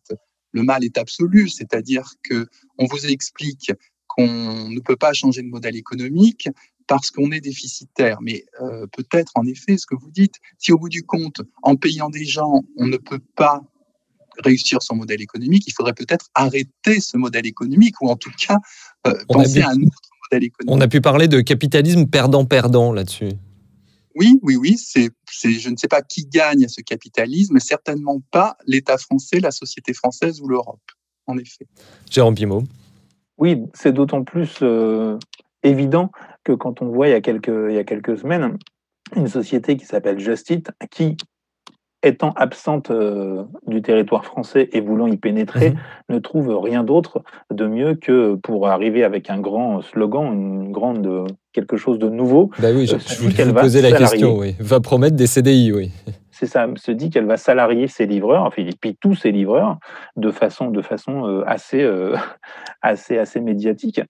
le mal est absolu, c'est-à-dire que on vous explique qu'on ne peut pas changer de modèle économique parce qu'on est déficitaire. Mais euh, peut-être, en effet, ce que vous dites, si au bout du compte, en payant des gens, on ne peut pas réussir son modèle économique, il faudrait peut-être arrêter ce modèle économique ou en tout cas euh, penser à un autre modèle économique. On a pu parler de capitalisme perdant-perdant là-dessus. Oui, oui, oui, c'est, c'est, je ne sais pas qui gagne à ce capitalisme, mais certainement pas l'État français, la société française ou l'Europe, en effet. Jérôme Pimot. Oui, c'est d'autant plus euh, évident que quand on voit il y a quelques, il y a quelques semaines une société qui s'appelle Justit, qui, étant absente euh, du territoire français et voulant y pénétrer, ne trouve rien d'autre de mieux que pour arriver avec un grand slogan, une grande euh, quelque chose de nouveau. Bah oui, je, euh, voulais qu'elle vous va poser la question. Oui. Va promettre des CDI, oui. c'est ça, se dit qu'elle va salarier ses livreurs, enfin, puis tous ses livreurs, de façon, de façon euh, assez, euh, assez, assez médiatique.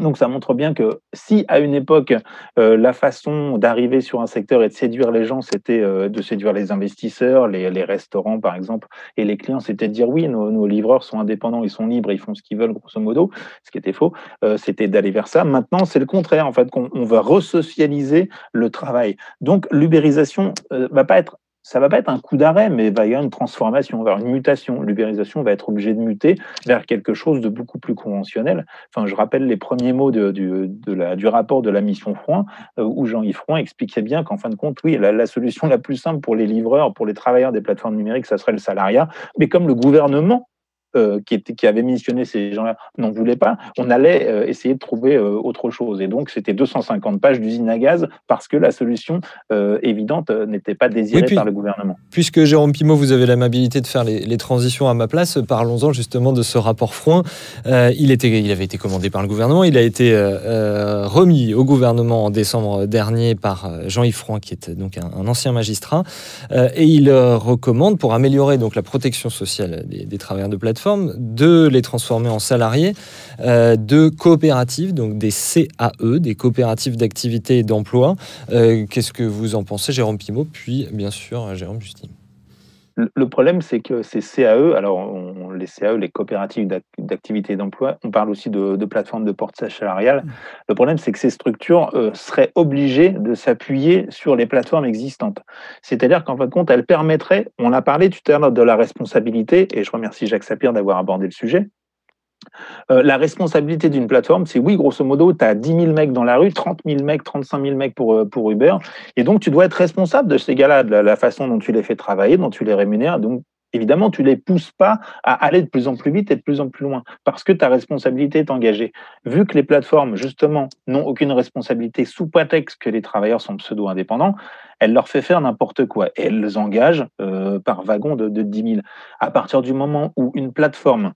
Donc ça montre bien que si à une époque euh, la façon d'arriver sur un secteur et de séduire les gens, c'était euh, de séduire les investisseurs, les, restaurants par exemple, et les clients, c'était de dire oui, nos, livreurs sont indépendants, ils sont libres, ils font ce qu'ils veulent grosso modo, ce qui était faux, euh, c'était d'aller vers ça. Maintenant, c'est le contraire en fait, qu'on on va resocialiser le travail. Donc l'ubérisation euh, va pas être ça va pas être un coup d'arrêt, mais il va y avoir une transformation, vers une mutation. L'ubérisation va être obligée de muter vers quelque chose de beaucoup plus conventionnel. Enfin, je rappelle les premiers mots du rapport de la mission Froin, euh, où Jean-Yves Froin expliquait bien qu'en fin de compte, oui, la, la, solution la plus simple pour les livreurs, pour les travailleurs des plateformes numériques, ça serait le salariat. Mais comme le gouvernement euh, qui, était, qui avait missionné ces gens-là n'en voulaient pas, on allait euh, essayer de trouver euh, autre chose. Et donc, c'était 250 pages d'usine à gaz parce que la solution évidente n'était pas désirée Oui, puis- par le gouvernement. Puisque Jérôme Pimot, vous avez l'amabilité de faire les, les transitions à ma place, parlons-en justement de ce rapport Froin. Il, était, il avait été commandé par le gouvernement, il a été remis au gouvernement en décembre dernier par Jean-Yves Froin, qui est donc un, un ancien magistrat, et il recommande, pour améliorer donc la protection sociale des, des travailleurs de plateforme, de les transformer en salariés euh, de coopératives, donc des CAE, des coopératives d'activité et d'emploi. Euh, Qu'est-ce que vous en pensez, Jérôme Pimot, puis bien sûr Jérôme Justine? Le problème, c'est que ces CAE, alors on- les CAE, les coopératives d'ac- d'activité et d'emploi, on parle aussi de, de plateformes de portage salarial. Le problème, c'est que ces structures euh, seraient obligées de s'appuyer sur les plateformes existantes. C'est-à-dire qu'en fin de compte, elles permettraient, on a parlé tout à l'heure de la responsabilité, et je remercie Jacques Sapir d'avoir abordé le sujet. Euh, la responsabilité d'une plateforme, c'est oui, grosso modo, tu as 10 000 mecs dans la rue, 30 000 mecs, 35 000 mecs pour, euh, pour Uber, et donc tu dois être responsable de ces gars-là, de la, façon dont tu les fais travailler, dont tu les rémunères. Donc, évidemment, tu les pousses pas à aller de plus en plus vite et de plus en plus loin, parce que ta responsabilité est engagée. Vu que les plateformes, justement, n'ont aucune responsabilité sous prétexte que les travailleurs sont pseudo-indépendants, elle leur fait faire n'importe quoi. Et elle les engage euh, par wagon de, de 10 000. À partir du moment où une plateforme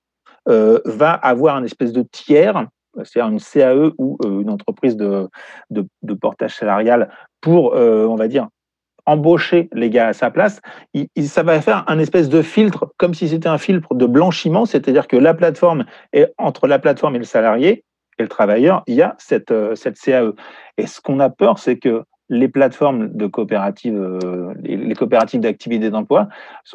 va avoir un espèce de tiers, c'est-à-dire une CAE ou euh, une entreprise de, de, de portage salarial pour, euh, on va dire, embaucher les gars à sa place, ça va faire un espèce de filtre, comme si c'était un filtre de blanchiment, c'est-à-dire que la plateforme est entre la plateforme et le salarié et le travailleur, il y a cette, euh, cette CAE. Et ce qu'on a peur, c'est que les plateformes de coopératives, euh, les, coopératives d'activité d'emploi,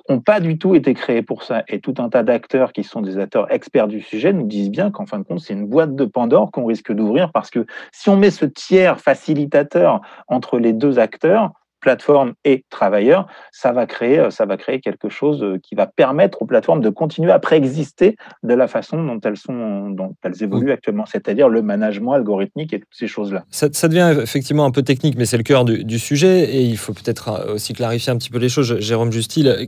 n'ont pas du tout été créées pour ça. Et tout un tas d'acteurs qui sont des acteurs experts du sujet nous disent bien qu'en fin de compte, c'est une boîte de Pandore qu'on risque d'ouvrir parce que si on met ce tiers facilitateur entre les deux acteurs, plateforme et travailleurs, ça va créer, euh, ça va créer quelque chose euh, qui va permettre aux plateformes de continuer à préexister de la façon dont elles sont, dont elles évoluent actuellement, c'est-à-dire le management algorithmique et toutes ces choses-là. Ça, ça devient effectivement un peu technique, mais c'est le cœur du, du sujet et il faut peut-être euh, aussi clarifier un petit peu les choses. Jérôme Justil,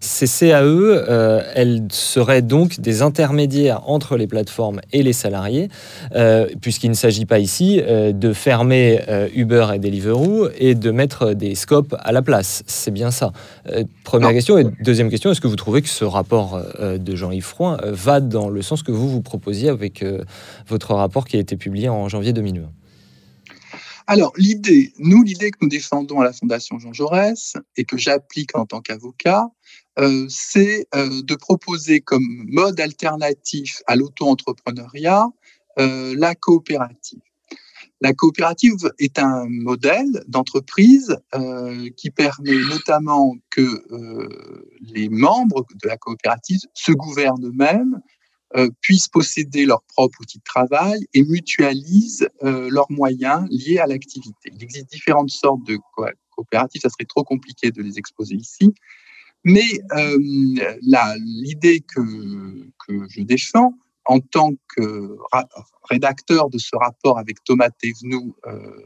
ces CAE, euh, elles seraient donc des intermédiaires entre les plateformes et les salariés, euh, puisqu'il ne s'agit pas ici euh, de fermer Uber et Deliveroo et de mettre des scopes à la place. C'est bien ça. Euh, première question. Et deuxième question, est-ce que vous trouvez que ce rapport euh, de Jean-Yves Froin euh, va dans le sens que vous vous proposiez avec votre rapport qui a été publié en janvier 2020 Alors, l'idée, nous, l'idée que nous défendons à la Fondation Jean Jaurès et que j'applique en tant qu'avocat, euh, c'est euh, de proposer comme mode alternatif à l'auto-entrepreneuriat euh, la coopérative. La coopérative est un modèle d'entreprise euh, qui permet notamment que euh, les membres de la coopérative se gouvernent eux-mêmes, euh, puissent posséder leur propre outil de travail et mutualisent euh, leurs moyens liés à l'activité. Il existe différentes sortes de co- coopératives, ça serait trop compliqué de les exposer ici, mais euh, l'idée que, que je défends en tant que rédacteur de ce rapport avec Thomas Thévenoud, euh,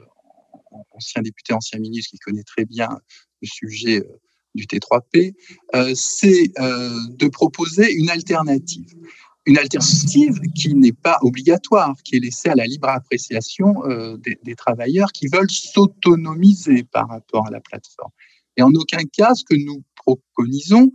ancien député, ancien ministre qui connaît très bien le sujet euh, du T3P, euh, c'est euh, de proposer une alternative une alternative qui n'est pas obligatoire, qui est laissée à la libre appréciation des, travailleurs qui veulent s'autonomiser par rapport à la plateforme. Et en aucun cas, ce que nous préconisons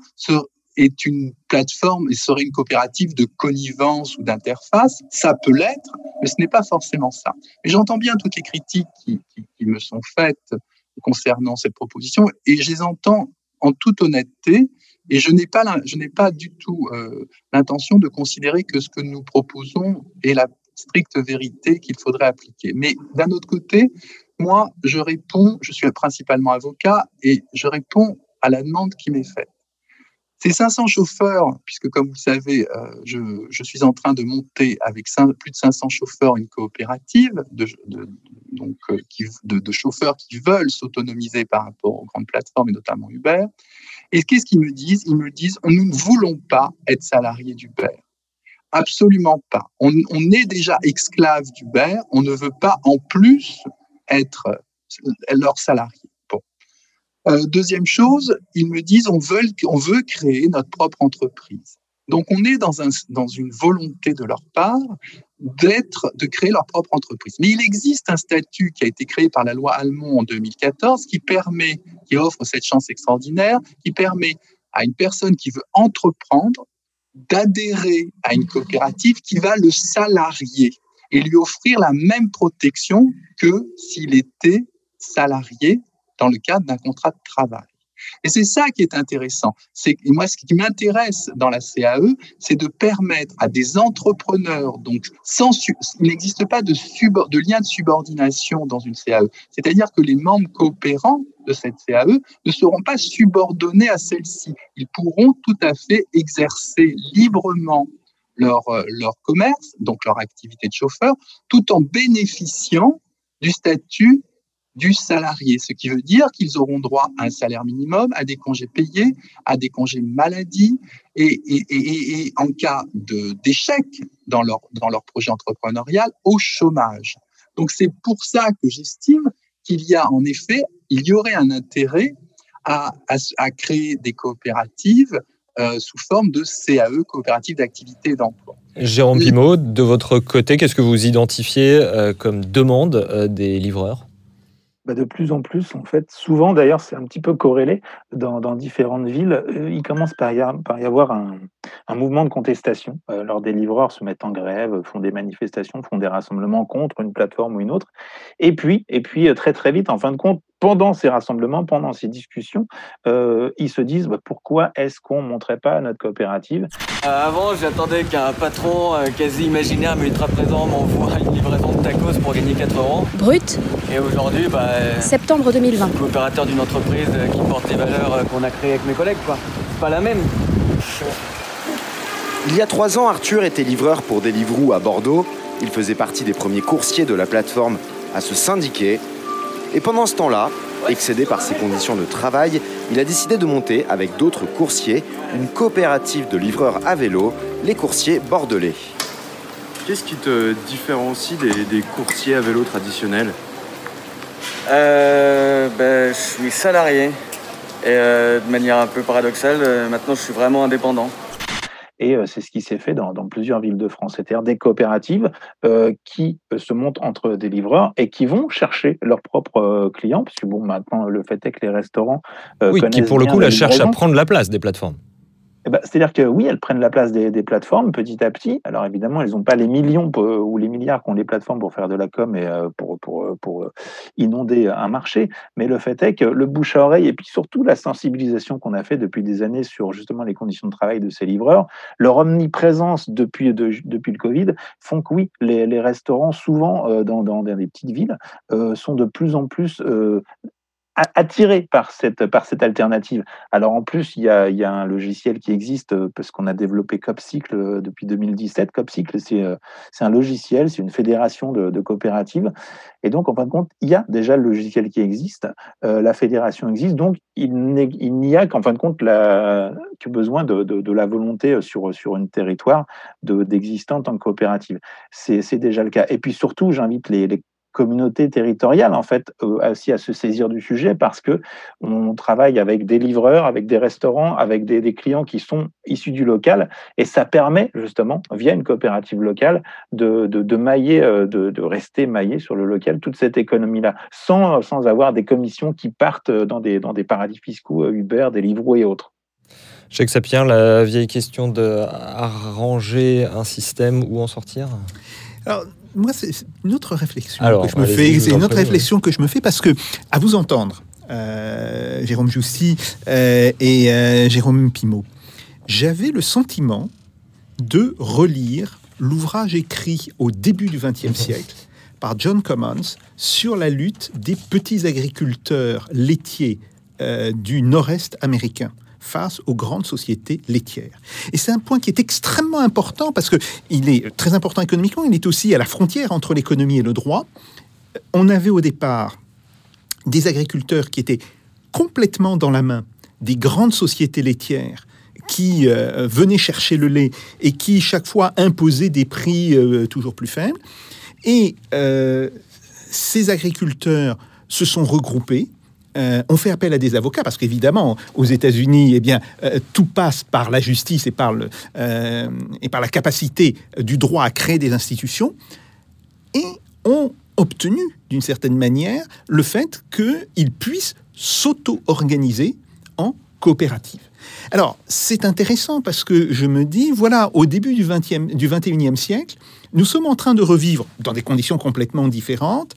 est une plateforme et serait une coopérative de connivence ou d'interface. Ça peut l'être, mais ce n'est pas forcément ça. Mais j'entends bien toutes les critiques qui, me sont faites concernant cette proposition et je les entends en toute honnêteté et je n'ai pas, je n'ai pas du tout euh, l'intention de considérer que ce que nous proposons est la stricte vérité qu'il faudrait appliquer. Mais d'un autre côté, moi, je réponds, je suis principalement avocat et je réponds à la demande qui m'est faite. Ces 500 chauffeurs, puisque comme vous savez, euh, je, suis en train de monter avec plus de 500 chauffeurs une coopérative de, donc, euh, de- chauffeurs qui veulent s'autonomiser par rapport aux grandes plateformes et notamment Uber. Et qu'est-ce qu'ils me disent? Ils me disent nous ne voulons pas être salariés d'Uber. Absolument pas. On, on est déjà esclave d'Uber. On ne veut pas en plus être leur salarié. Euh, deuxième chose, ils me disent on veut, on veut créer notre propre entreprise. Donc on est dans, un, dans une volonté de leur part d'être, de créer leur propre entreprise. Mais il existe un statut qui a été créé par la loi Allemand en 2014 qui permet, qui offre cette chance extraordinaire, qui permet à une personne qui veut entreprendre d'adhérer à une coopérative qui va le salarier et lui offrir la même protection que s'il était salarié dans le cadre d'un contrat de travail. Et c'est ça qui est intéressant. C'est moi ce qui m'intéresse dans la CAE, c'est de permettre à des entrepreneurs, donc sans il n'existe pas de, lien de subordination dans une CAE. C'est-à-dire que les membres coopérants de cette CAE ne seront pas subordonnés à celle-ci. Ils pourront tout à fait exercer librement leur, euh, leur commerce, donc leur activité de chauffeur, tout en bénéficiant du statut du salarié, ce qui veut dire qu'ils auront droit à un salaire minimum, à des congés payés, à des congés maladie, et, en cas d'échec dans leur, dans leur projet entrepreneurial, au chômage. Donc c'est pour ça que j'estime qu'il y a en effet, il y aurait un intérêt à, à, créer des coopératives euh, sous forme de CAE, coopérative d'activité d'emploi. Jérôme Pimot, de votre côté, qu'est-ce que vous identifiez euh, comme demande euh, des livreurs? Bah, de plus en plus, en fait, souvent d'ailleurs, c'est un petit peu corrélé dans, différentes villes. il commence par y, avoir un, mouvement de contestation. lors des livreurs se mettent en grève, font des manifestations, font des rassemblements contre une plateforme ou une autre. Et puis, et puis très très vite, en fin de compte, pendant ces rassemblements, pendant ces discussions, euh, ils se disent bah, pourquoi est-ce qu'on ne montrait pas notre coopérative? Euh, Avant, j'attendais qu'un patron euh, quasi imaginaire mais ultra présent m'envoie une livraison de tacos pour gagner 4 euros. Brut Et aujourd'hui, bah, septembre 2020. Coopérateur d'une entreprise qui porte les valeurs qu'on a créées avec mes collègues, quoi. C'est pas la même. Il y a trois ans, Arthur était livreur pour Deliveroo à Bordeaux. Il faisait partie des premiers coursiers de la plateforme à se syndiquer et pendant ce temps-là, excédé par ses conditions de travail, il a décidé de monter avec d'autres coursiers une coopérative de livreurs à vélo, les coursiers bordelais. Qu'est-ce qui te différencie des, coursiers à vélo traditionnels? Euh, ben, Je suis salarié et euh, de manière un peu paradoxale, euh, maintenant je suis vraiment indépendant. Et euh, c'est ce qui s'est fait dans, plusieurs villes de France. C'est-à-dire des coopératives euh, qui euh, se montent entre des livreurs et qui vont chercher leurs propres clients, parce que bon, maintenant, le fait est que les restaurants. oui, qui pour le coup, la cherchent à prendre la place des plateformes. Eh ben, c'est-à-dire que oui, elles prennent la place des, plateformes petit à petit. Alors évidemment, elles n'ont pas les millions ou les milliards qu'ont les plateformes pour faire de la com et euh, pour, euh, euh, inonder un marché. Mais le fait est que le bouche à oreille et puis surtout la sensibilisation qu'on a fait depuis des années sur justement les conditions de travail de ces livreurs, leur omniprésence depuis, le Covid font que oui, les, les restaurants, souvent dans, dans, des petites villes, sont de plus en plus attiré par cette, par cette alternative. Alors en plus, il y a, y a un logiciel qui existe euh, parce qu'on a développé Copcycle euh, depuis 2017. Copcycle, c'est euh, c'est un logiciel, c'est une fédération de, coopératives. Et donc, en fin de compte, il y a déjà le logiciel qui existe, la fédération existe, donc il n'y a qu'en fin de compte la, que besoin de, de, la volonté sur, sur un territoire d'exister en tant que coopérative. C'est déjà le cas. Et puis surtout, j'invite les, les communauté territoriale en fait euh, aussi à se saisir du sujet parce que on travaille avec des livreurs, avec des restaurants, avec des, clients qui sont issus du local et ça permet justement via une coopérative locale de, de, mailler, euh, de, de, rester maillé sur le local toute cette économie là sans, sans avoir des commissions qui partent dans des, dans des paradis fiscaux euh, Uber, Deliveroo et autres. Jacques Sapien, la vieille question de arranger un système ou en sortir? Alors, moi, c'est une autre réflexion que je me fais. C'est une autre réflexion que je me fais parce que, à vous entendre, euh, Jérôme Joussy euh, et euh, Jérôme Pimot, j'avais le sentiment de relire l'ouvrage écrit au début du XXe siècle par John Commons sur la lutte des petits agriculteurs laitiers du nord-est américain face aux grandes sociétés laitières. Et c'est un point qui est extrêmement important parce que il est très important économiquement, il est aussi à la frontière entre l'économie et le droit. On avait au départ des agriculteurs qui étaient complètement dans la main des grandes sociétés laitières qui euh, venaient chercher le lait et qui chaque fois imposaient des prix euh, toujours plus faibles. Et euh, ces agriculteurs se sont regroupés euh, on fait appel à des avocats parce qu'évidemment, aux États-Unis, eh bien, euh, tout passe par la justice et par, le, euh, et par la capacité du droit à créer des institutions, et ont obtenu, d'une certaine manière, le fait qu'ils puissent s'auto-organiser en coopérative. Alors, c'est intéressant parce que je me dis, voilà, au début du, 20e, du 21e siècle, nous sommes en train de revivre, dans des conditions complètement différentes,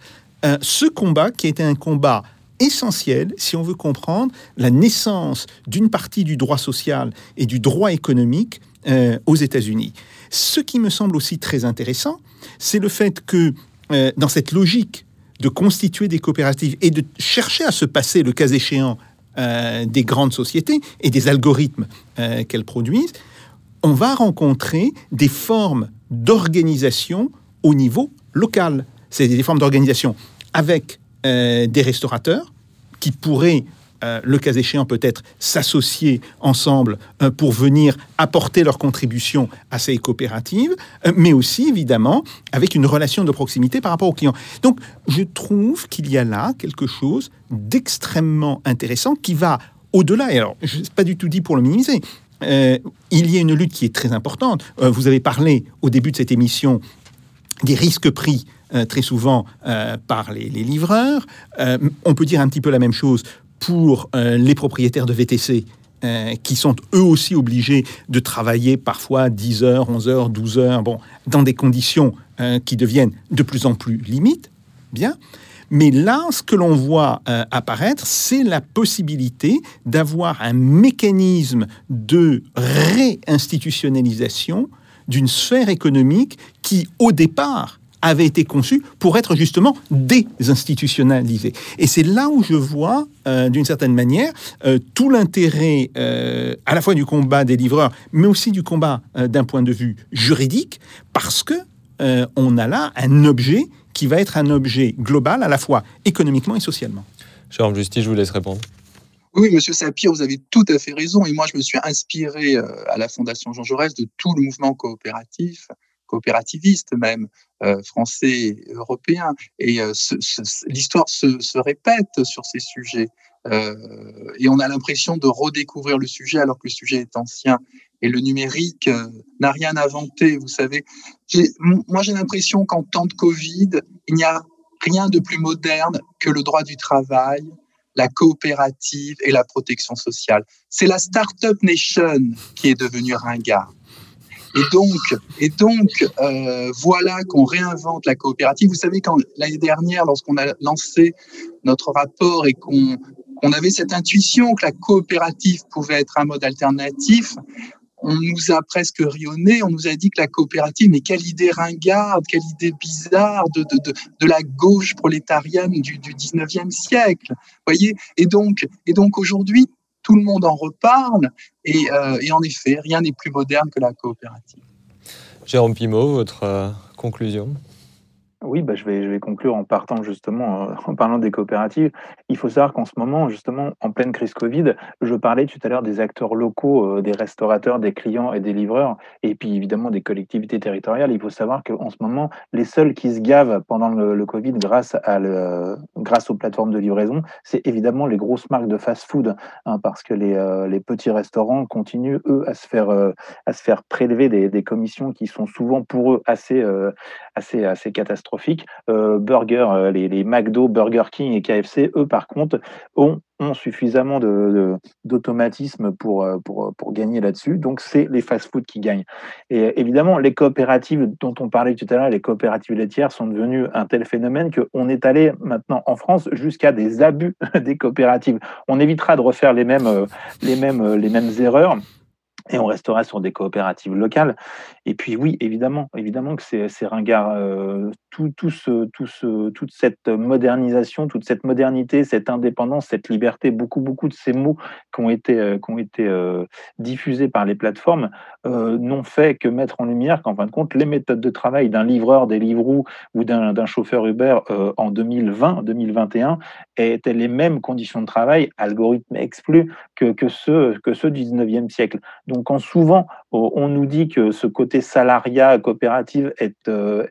ce combat qui était un combat essentiel si on veut comprendre la naissance d'une partie du droit social et du droit économique euh, aux États-Unis. Ce qui me semble aussi très intéressant, c'est le fait que euh, dans cette logique de constituer des coopératives et de chercher à se passer, le cas échéant, euh, des grandes sociétés et des algorithmes qu'elles produisent, on va rencontrer des formes d'organisation au niveau local. C'est des formes d'organisation avec des restaurateurs qui pourraient, euh, le cas échéant peut-être, s'associer ensemble euh, pour venir apporter leur contribution à ces coopératives, euh, mais aussi évidemment avec une relation de proximité par rapport aux clients. Donc je trouve qu'il y a là quelque chose d'extrêmement intéressant qui va au-delà, et alors je ne pas du tout dit pour le minimiser, il y a une lutte qui est très importante. Vous avez parlé au début de cette émission des risques pris très souvent euh, par les, livreurs. Euh, on peut dire un petit peu la même chose pour euh, les propriétaires de VTC. euh, qui sont eux aussi obligés de travailler parfois 10 heures, 11 heures, 12 heures, bon, dans des conditions euh, qui deviennent de plus en plus limites. Bien. Mais là, ce que l'on voit euh, apparaître, c'est la possibilité d'avoir un mécanisme de réinstitutionnalisation d'une sphère économique qui, au départ, avait été conçue pour être justement désinstitutionnalisée. Et c'est là où je vois, euh, d'une certaine manière, euh, tout l'intérêt euh, à la fois du combat des livreurs, mais aussi du combat euh, d'un point de vue juridique, parce que euh, on a là un objet qui va être un objet global à la fois économiquement et socialement. Jérôme Justice, je vous laisse répondre. Oui, monsieur Sapir, vous avez tout à fait raison. Et moi, je me suis inspiré à la Fondation Jean Jaurès de tout le mouvement coopératif, coopérativiste même, français et européen. Et euh, l'histoire se, répète sur ces sujets. Euh, et on a l'impression de redécouvrir le sujet alors que le sujet est ancien. Et le numérique euh, n'a rien inventé, vous savez. Moi, j'ai l'impression qu'en temps de Covid, il n'y a rien de plus moderne que le droit du travail, la coopérative et la protection sociale. C'est la Startup Nation qui est devenue ringard. Et donc, et donc euh, voilà qu'on réinvente la coopérative. Vous savez, quand l'année dernière, lorsqu'on a lancé notre rapport et qu'on avait cette intuition que la coopérative pouvait être un mode alternatif, on nous a presque rionné, on nous a dit que la coopérative, mais quelle idée ringarde, quelle idée bizarre de, de, de, de la gauche prolétarienne du, du 19e siècle. voyez? Et donc, et donc aujourd'hui, tout le monde en reparle, et, euh, et en effet, rien n'est plus moderne que la coopérative. Jérôme Pimot, votre euh, conclusion? Oui, bah, je, vais, conclure en partant justement, euh, en parlant des coopératives. Il faut savoir qu'en ce moment, justement, en pleine crise Covid, je parlais tout à l'heure des acteurs locaux, euh, des restaurateurs, des clients et des livreurs, et puis évidemment des collectivités territoriales. Il faut savoir qu'en ce moment, les seuls qui se gavent pendant le, Covid grâce, aux plateformes de livraison, c'est évidemment les grosses marques de fast-food, hein, parce que les, euh, les petits restaurants continuent, eux, à se faire, prélever des, commissions qui sont souvent pour eux assez, assez, assez catastrophiques. Euh, Burger, euh, les, les McDo, Burger King et KFC, eux, par contre, ont, ont suffisamment de, de- d'automatisme pour, euh, pour, pour gagner là-dessus. Donc, c'est les fast-food qui gagnent. Et évidemment, les coopératives dont on parlait tout à l'heure, les coopératives laitières, sont devenues un tel phénomène qu'on est allé maintenant en France jusqu'à des abus des coopératives. On évitera de refaire les mêmes, les mêmes, les mêmes erreurs. Et on restera sur des coopératives locales. Et puis oui, évidemment, évidemment que c'est c'est ringard. euh, tout, toute cette modernisation, toute cette modernité, cette indépendance, cette liberté, beaucoup, beaucoup de ces mots qui ont été, euh, euh, diffusés par les plateformes n'ont fait que mettre en lumière qu'en fin de compte, les méthodes de travail d'un livreur, des livreaux ou d'un chauffeur Uber en 2020, 2021 étaient les mêmes conditions de travail, algorithmes exclus, que, que, ceux, que ceux du 19e siècle. Donc quand, souvent on nous dit que ce côté salariat coopérative est, euh,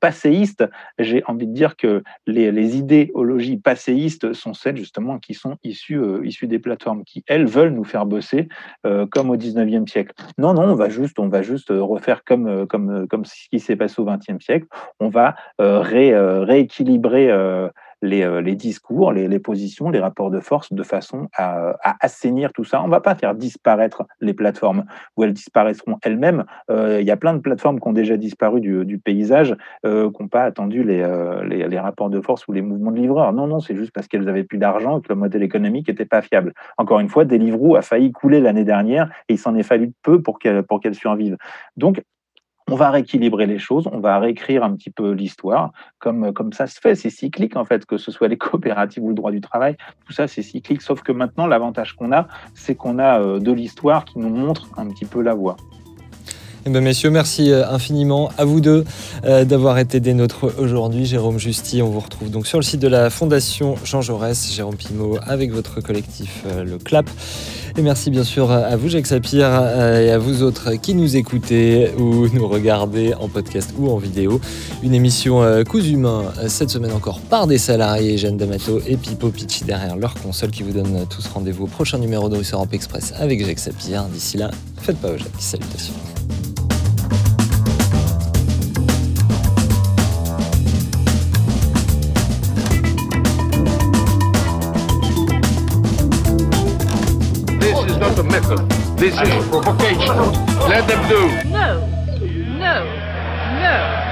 passéiste, j'ai envie de dire que les, idéologies passéistes sont celles justement qui sont issues, euh, des plateformes, qui elles veulent nous faire bosser euh, comme au 19e siècle. Non, non, on va juste, on va juste refaire comme, euh, comme, euh, comme ce qui s'est passé au 20e siècle. On va euh, ré- euh, rééquilibrer euh, les, euh, les discours, les, positions, les rapports de force de façon à, assainir tout ça. On ne va pas faire disparaître les plateformes où elles disparaîtront elles-mêmes. Euh, Il y a plein de plateformes qui ont déjà disparu du, paysage, euh, qui n'ont pas attendu les rapports de force ou les mouvements de livreurs. Non, non, c'est juste parce qu'elles avaient plus d'argent et que le modèle économique n'était pas fiable. Encore une fois, Deliveroo a failli couler l'année dernière et il s'en est fallu peu pour qu'elle pour qu'elle survive. Donc, on va rééquilibrer les choses, on va réécrire un petit peu l'histoire, comme, ça se fait, c'est cyclique en fait, que ce soit les coopératives ou le droit du travail, tout ça c'est cyclique, sauf que maintenant l'avantage qu'on a, c'est qu'on a euh, de l'histoire qui nous montre un petit peu la voie. Eh ben, messieurs, merci euh, infiniment à vous deux euh, d'avoir été des nôtres aujourd'hui. Jérôme Justy, on vous retrouve donc sur le site de la Fondation Jean Jaurès, Jérôme Pimot avec votre collectif euh, Le Clap. Et merci bien sûr à vous, Jacques Sapir, et à vous autres qui nous écoutez ou nous regardez en podcast ou en vidéo. Une émission Coups Humains, euh, cette semaine encore par des salariés, Jeanne D'Amato et Pipo Picci derrière leur console qui vous donnent tous rendez-vous au prochain numéro de Europe Express avec Jacques Sapir. D'ici là, faites pas au Jacques. Salutations. This is not a method. This is provocation. Let them do. No, no, no.